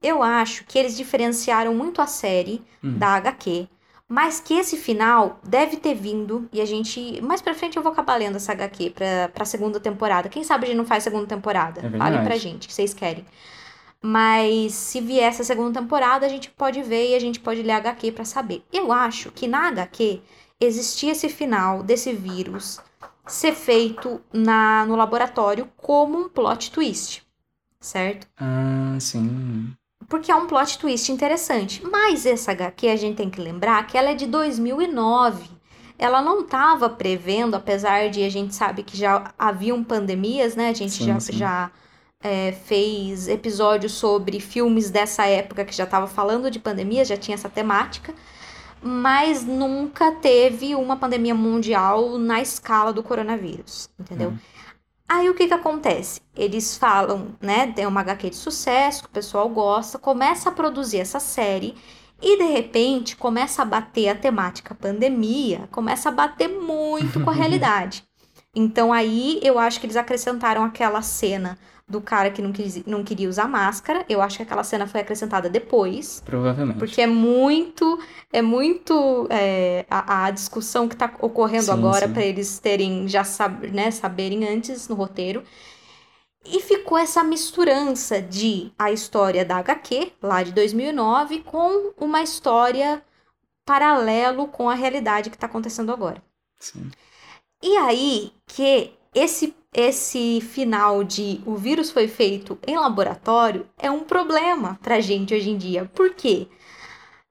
Eu acho que eles diferenciaram muito a série Hum. da HQ, mas que esse final deve ter vindo, e a gente. Mais pra frente eu vou acabar lendo essa HQ pra, pra segunda temporada. Quem sabe a gente não faz segunda temporada? É Falem pra gente, que vocês querem. Mas se vier essa segunda temporada, a gente pode ver e a gente pode ler a HQ pra saber. Eu acho que na HQ existia esse final desse vírus ser feito na, no laboratório como um plot twist, certo? Ah, sim. Porque é um plot twist interessante. Mas essa HQ a gente tem que lembrar que ela é de 2009. Ela não estava prevendo, apesar de a gente sabe que já haviam pandemias, né? A gente Sim, já, sim. já é, fez episódios sobre filmes dessa época que já estava falando de pandemia, já tinha essa temática. Mas nunca teve uma pandemia mundial na escala do coronavírus, entendeu? Hum. Aí o que que acontece? Eles falam, né? Tem uma HQ de sucesso que o pessoal gosta, começa a produzir essa série e de repente começa a bater a temática pandemia, começa a bater muito com a *laughs* realidade. Então aí eu acho que eles acrescentaram aquela cena do cara que não, quis, não queria usar máscara. Eu acho que aquela cena foi acrescentada depois. Provavelmente. Porque é muito, é muito é, a, a discussão que está ocorrendo Sim, agora para eles terem já sab, né, saberem antes no roteiro. E ficou essa misturança de a história da HQ, lá de 2009, com uma história paralelo com a realidade que está acontecendo agora. Sim. E aí que esse esse final de o vírus foi feito em laboratório é um problema pra gente hoje em dia. Por quê?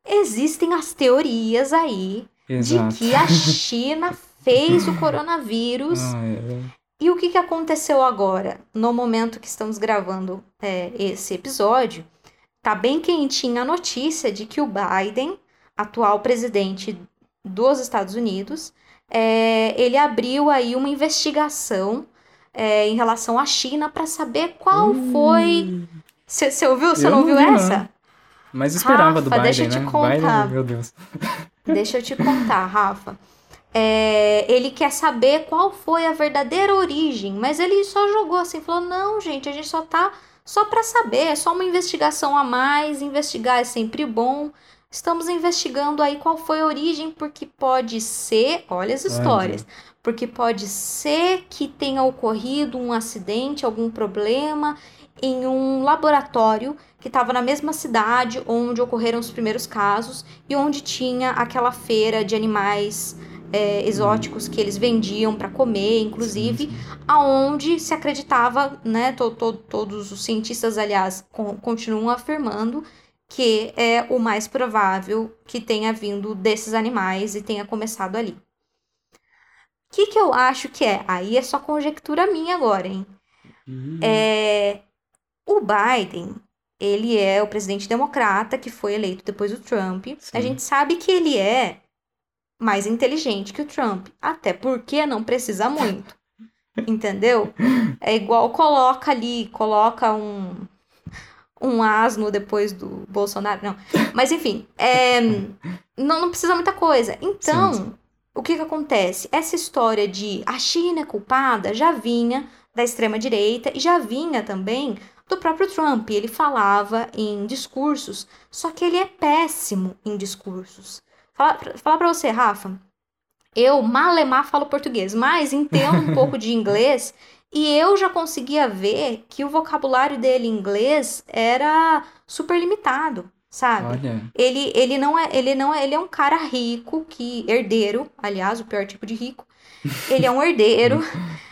Existem as teorias aí Exato. de que a China fez o coronavírus *laughs* Ah, é. e o que, que aconteceu agora? No momento que estamos gravando é, esse episódio, tá bem quentinha a notícia de que o Biden, atual presidente dos Estados Unidos, é, ele abriu aí uma investigação é, em relação à China para saber qual foi. Você ouviu? Você não ouviu vi, não. essa? Mas esperava do Rafa, Biden, deixa eu te né? contar. Biden, meu Deus. *laughs* Deixa eu te contar, Rafa. É, ele quer saber qual foi a verdadeira origem, mas ele só jogou assim, falou: não, gente, a gente só tá só para saber, é só uma investigação a mais. Investigar é sempre bom. Estamos investigando aí qual foi a origem, porque pode ser, olha as histórias, porque pode ser que tenha ocorrido um acidente, algum problema em um laboratório que estava na mesma cidade onde ocorreram os primeiros casos e onde tinha aquela feira de animais é, exóticos que eles vendiam para comer, inclusive, aonde se acreditava, né, to, to, todos os cientistas, aliás, con- continuam afirmando que é o mais provável que tenha vindo desses animais e tenha começado ali. O que, que eu acho que é? Aí é só conjectura minha agora, hein? É, o Biden, ele é o presidente democrata que foi eleito depois do Trump. A Sim. gente sabe que ele é mais inteligente que o Trump, até porque não precisa muito. *laughs* Entendeu? É igual coloca ali, coloca um um asno depois do Bolsonaro, não. Mas enfim, é, não, não precisa muita coisa. Então, Sim, sim. o que que acontece? Essa história de a China é culpada já vinha da extrema direita e já vinha também do próprio Trump. Ele falava em discursos, só que ele é péssimo em discursos. Falar falar pra você, Rafa, eu malemar falo português, mas entendo um pouco de *laughs* inglês e eu já conseguia ver que o vocabulário dele em inglês era super limitado, sabe? Olha, Ele, ele não é, ele não é, ele é um cara rico que herdeiro, aliás, o pior tipo de rico. Ele é um herdeiro *laughs*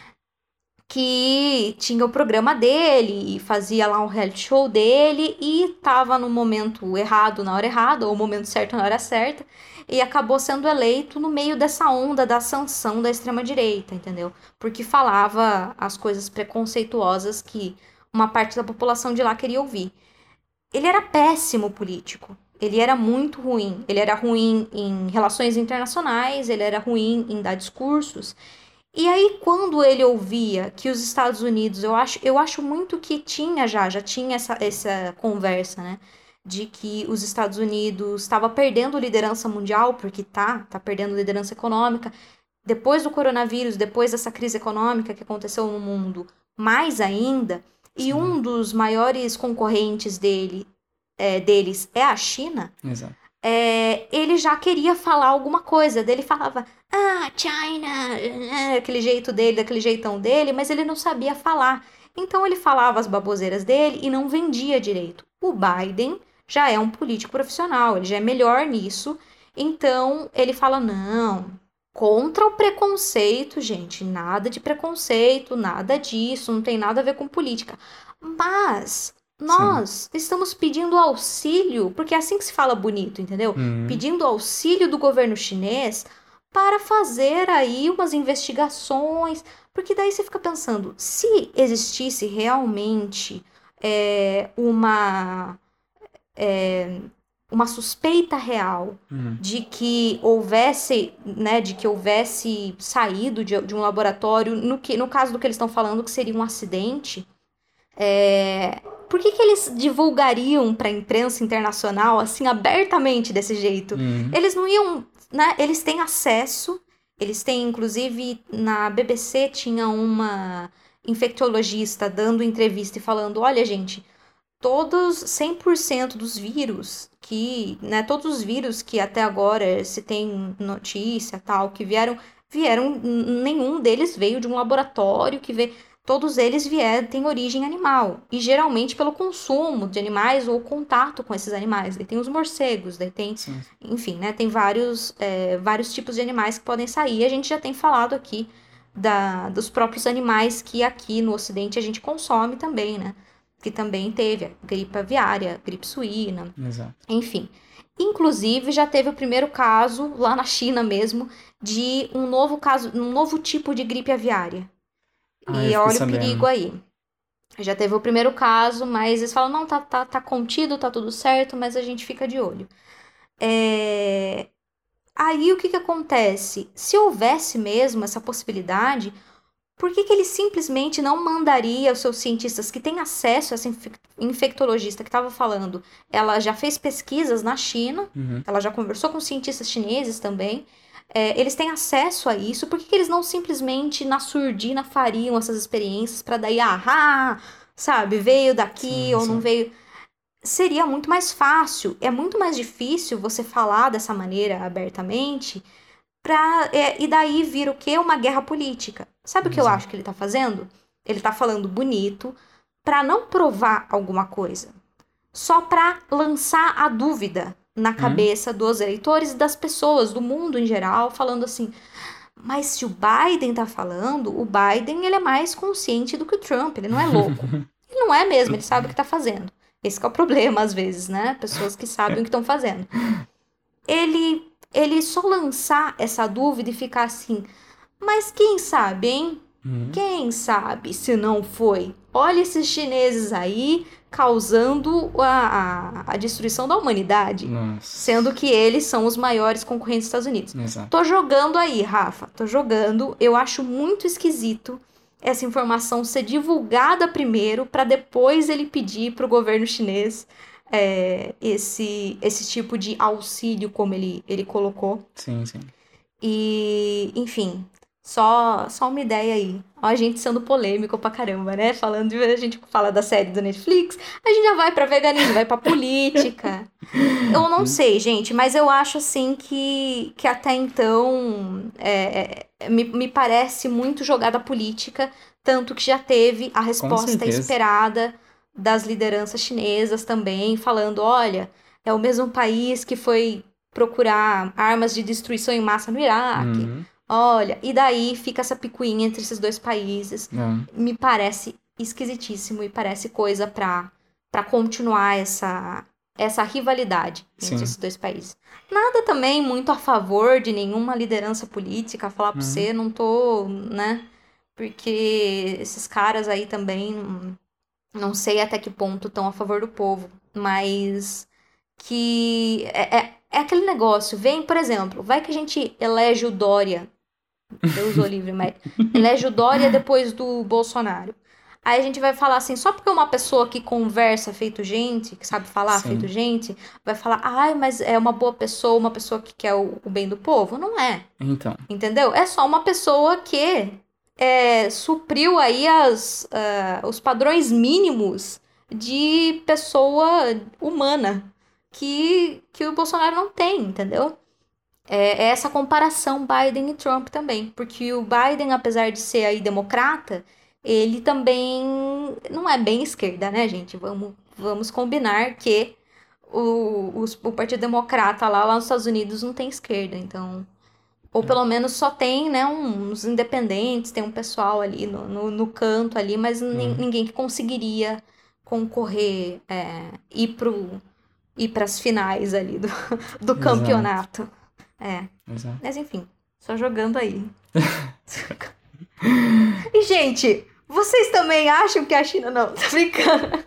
que tinha o programa dele e fazia lá um reality show dele e tava no momento errado na hora errada ou momento certo na hora certa e acabou sendo eleito no meio dessa onda da sanção da extrema direita, entendeu? Porque falava as coisas preconceituosas que uma parte da população de lá queria ouvir. Ele era péssimo político. Ele era muito ruim. Ele era ruim em relações internacionais, ele era ruim em dar discursos. E aí, quando ele ouvia que os Estados Unidos, eu acho, eu acho muito que tinha já, já tinha essa, essa conversa, né? De que os Estados Unidos estava perdendo liderança mundial, porque tá, tá perdendo liderança econômica. Depois do coronavírus, depois dessa crise econômica que aconteceu no mundo, mais ainda, e um dos maiores concorrentes dele, é, deles é a China, exato. É, ele já queria falar alguma coisa. Ele falava, ah, China, é, aquele jeito dele, daquele jeitão dele, mas ele não sabia falar. Então ele falava as baboseiras dele e não vendia direito. O Biden já é um político profissional, ele já é melhor nisso. Então ele fala, não, contra o preconceito, gente, nada de preconceito, nada disso, não tem nada a ver com política. Mas nós estamos pedindo auxílio, porque é assim que se fala bonito, entendeu? Hum, pedindo auxílio do governo chinês para fazer aí umas investigações, porque daí você fica pensando, se existisse realmente é, uma é, uma suspeita real hum. de que houvesse, né, de que houvesse saído de, de um laboratório, no, que, no caso do que eles estão falando, que seria um acidente, é, por que, que eles divulgariam para a imprensa internacional assim abertamente desse jeito? Hum. Eles não iam, né? Eles têm acesso, eles têm, inclusive, na BBC tinha uma infectologista dando entrevista e falando: olha, gente, todos 100% dos vírus que, né, todos os vírus que até agora se tem notícia tal, que vieram, vieram, nenhum deles veio de um laboratório que veio. Todos eles vieram, têm origem animal. E geralmente pelo consumo de animais ou contato com esses animais. Daí tem os morcegos, daí tem. Sim. Enfim, né? Tem vários, é, vários tipos de animais que podem sair. A gente já tem falado aqui da, dos próprios animais que aqui no Ocidente a gente consome também, né? Que também teve a gripe aviária, gripe suína, Exato. enfim. Inclusive, já teve o primeiro caso, lá na China mesmo, de um novo caso, um novo tipo de gripe aviária. Ah, e olha o sabendo. perigo aí. Já teve o primeiro caso, mas eles falam, não, tá, tá, tá contido, tá tudo certo, mas a gente fica de olho. É... Aí o que que acontece? Se houvesse mesmo essa possibilidade, por que que ele simplesmente não mandaria os seus cientistas que têm acesso a essa infec- infectologista que estava falando? Ela já fez pesquisas na China, Uhum. ela já conversou com cientistas chineses também. É, eles têm acesso a isso, por que, que eles não simplesmente na surdina fariam essas experiências para daí, ah, sabe, veio daqui Sim, ou não sim. veio? Seria muito mais fácil, é muito mais difícil você falar dessa maneira abertamente, pra, é, e daí vir o quê? Uma guerra política. Sabe o que eu acho que ele tá fazendo? Ele tá falando bonito para não provar alguma coisa, só para lançar a dúvida na cabeça dos eleitores e das pessoas do mundo em geral, falando assim: mas se o Biden tá falando, o Biden ele é mais consciente do que o Trump, ele não é louco. *laughs* ele não é mesmo, ele sabe o que tá fazendo. Esse que é o problema às vezes, né? Pessoas que sabem o que estão fazendo. Ele ele só lançar essa dúvida e ficar assim: mas quem sabe, hein? Uhum. Quem sabe se não foi? Olha esses chineses aí causando a, a, a destruição da humanidade, Nossa. sendo que eles são os maiores concorrentes dos Estados Unidos. Exato. Tô jogando aí, Rafa, tô jogando. Eu acho muito esquisito essa informação ser divulgada primeiro para depois ele pedir pro governo chinês é, esse, esse tipo de auxílio, como ele, ele colocou. Sim, sim. E, enfim, só, só uma ideia aí. Ó, a gente sendo polêmico pra caramba, né? Falando de, a gente fala da série do Netflix, a gente já vai pra veganismo, vai pra política. Eu não sei, gente, mas eu acho assim que, que até então é, é, me, me parece muito jogada política, tanto que já teve a resposta esperada das lideranças chinesas também, falando: olha, é o mesmo país que foi procurar armas de destruição em massa no Iraque. Uhum. Olha, e daí fica essa picuinha entre esses dois países. Não. Me parece esquisitíssimo e parece coisa pra, pra continuar essa, essa rivalidade entre Sim. esses dois países. Nada também muito a favor de nenhuma liderança política, falar pra Uhum. você, não tô, né? Porque esses caras aí também, não, não sei até que ponto estão a favor do povo, mas que é, é, é aquele negócio, vem, por exemplo, vai que a gente elege o Dória, Deus o livre, mas elege o Dória depois do Bolsonaro. Aí a gente vai falar assim, só porque uma pessoa que conversa feito gente, que sabe falar Sim. feito gente, vai falar, ai, mas é uma boa pessoa, uma pessoa que quer o, o bem do povo? Não é. Então. Entendeu? É só uma pessoa que é, supriu aí as, ah, os padrões mínimos de pessoa humana que, que o Bolsonaro não tem, entendeu? É, é essa comparação Biden e Trump também. Porque o Biden, apesar de ser aí democrata, ele também não é bem esquerda, né, gente? Vamos, vamos combinar que o, os- o Partido Democrata lá, lá nos Estados Unidos não tem esquerda, então. Ou pelo menos só tem, né, uns independentes, tem um pessoal ali no, no, no canto ali, mas Uhum. ninguém que conseguiria concorrer, é, ir pro ir pras finais ali do, *laughs* do Exato. É. Exato. Mas enfim, só jogando aí. *laughs* e, gente, vocês também acham que a China. Não, tô brincando.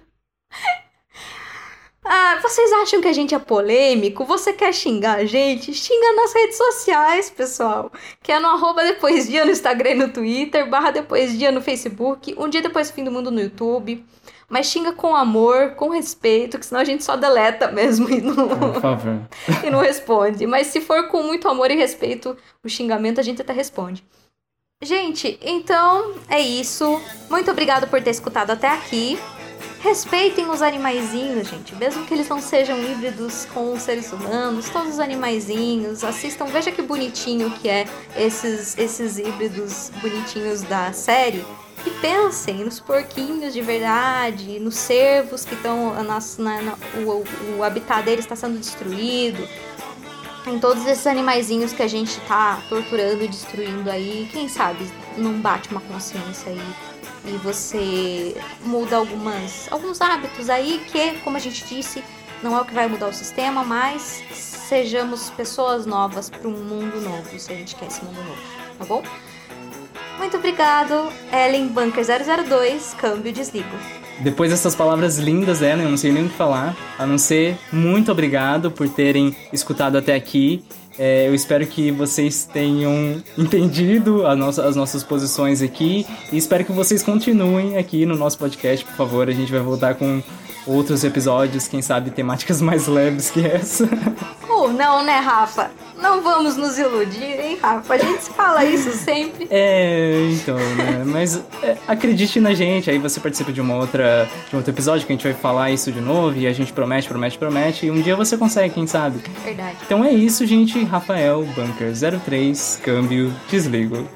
Ah, vocês acham que a gente é polêmico? Você quer xingar a gente? Xinga nas redes sociais, pessoal. Que é no arroba depois dia no Instagram e no Twitter, barra depois dia no Facebook, um dia depois fim do mundo no YouTube. Mas xinga com amor, com respeito, que senão a gente só deleta mesmo e não, Por favor. *laughs* e não responde. Mas se for com muito amor e respeito o xingamento, a gente até responde. Gente, então é isso. Muito obrigado por ter escutado até aqui. Respeitem os animaizinhos, gente. Mesmo que eles não sejam híbridos com os seres humanos, todos os animaizinhos. Assistam, veja que bonitinho que é esses, esses híbridos bonitinhos da série. E pensem nos porquinhos de verdade, nos cervos que estão. O, o habitat deles está sendo destruído. Em todos esses animaizinhos que a gente tá torturando e destruindo aí. Quem sabe não bate uma consciência aí e você muda algumas, alguns hábitos aí que, como a gente disse, não é o que vai mudar o sistema, mas sejamos pessoas novas para um mundo novo, se a gente quer esse mundo novo, tá bom? Muito obrigado, Ellen Bunker 002, câmbio desligo. Depois dessas palavras lindas, Ellen, eu não sei nem o que falar, a não ser muito obrigado por terem escutado até aqui. É, eu espero que vocês tenham entendido nossa, as nossas posições aqui e espero que vocês continuem aqui no nosso podcast, por favor. A gente vai voltar com outros episódios, quem sabe temáticas *laughs* mais leves que essa. Uh, não, né, Rafa? Não vamos nos iludir, hein, Rafa? A gente fala isso sempre. É, então, né? Mas é, acredite na gente, aí você participa de uma outra de um outro episódio que a gente vai falar isso de novo e a gente promete, promete, promete e um dia você consegue, quem sabe? Verdade. Então é isso, gente. Rafael Bunker 03, câmbio, desligo.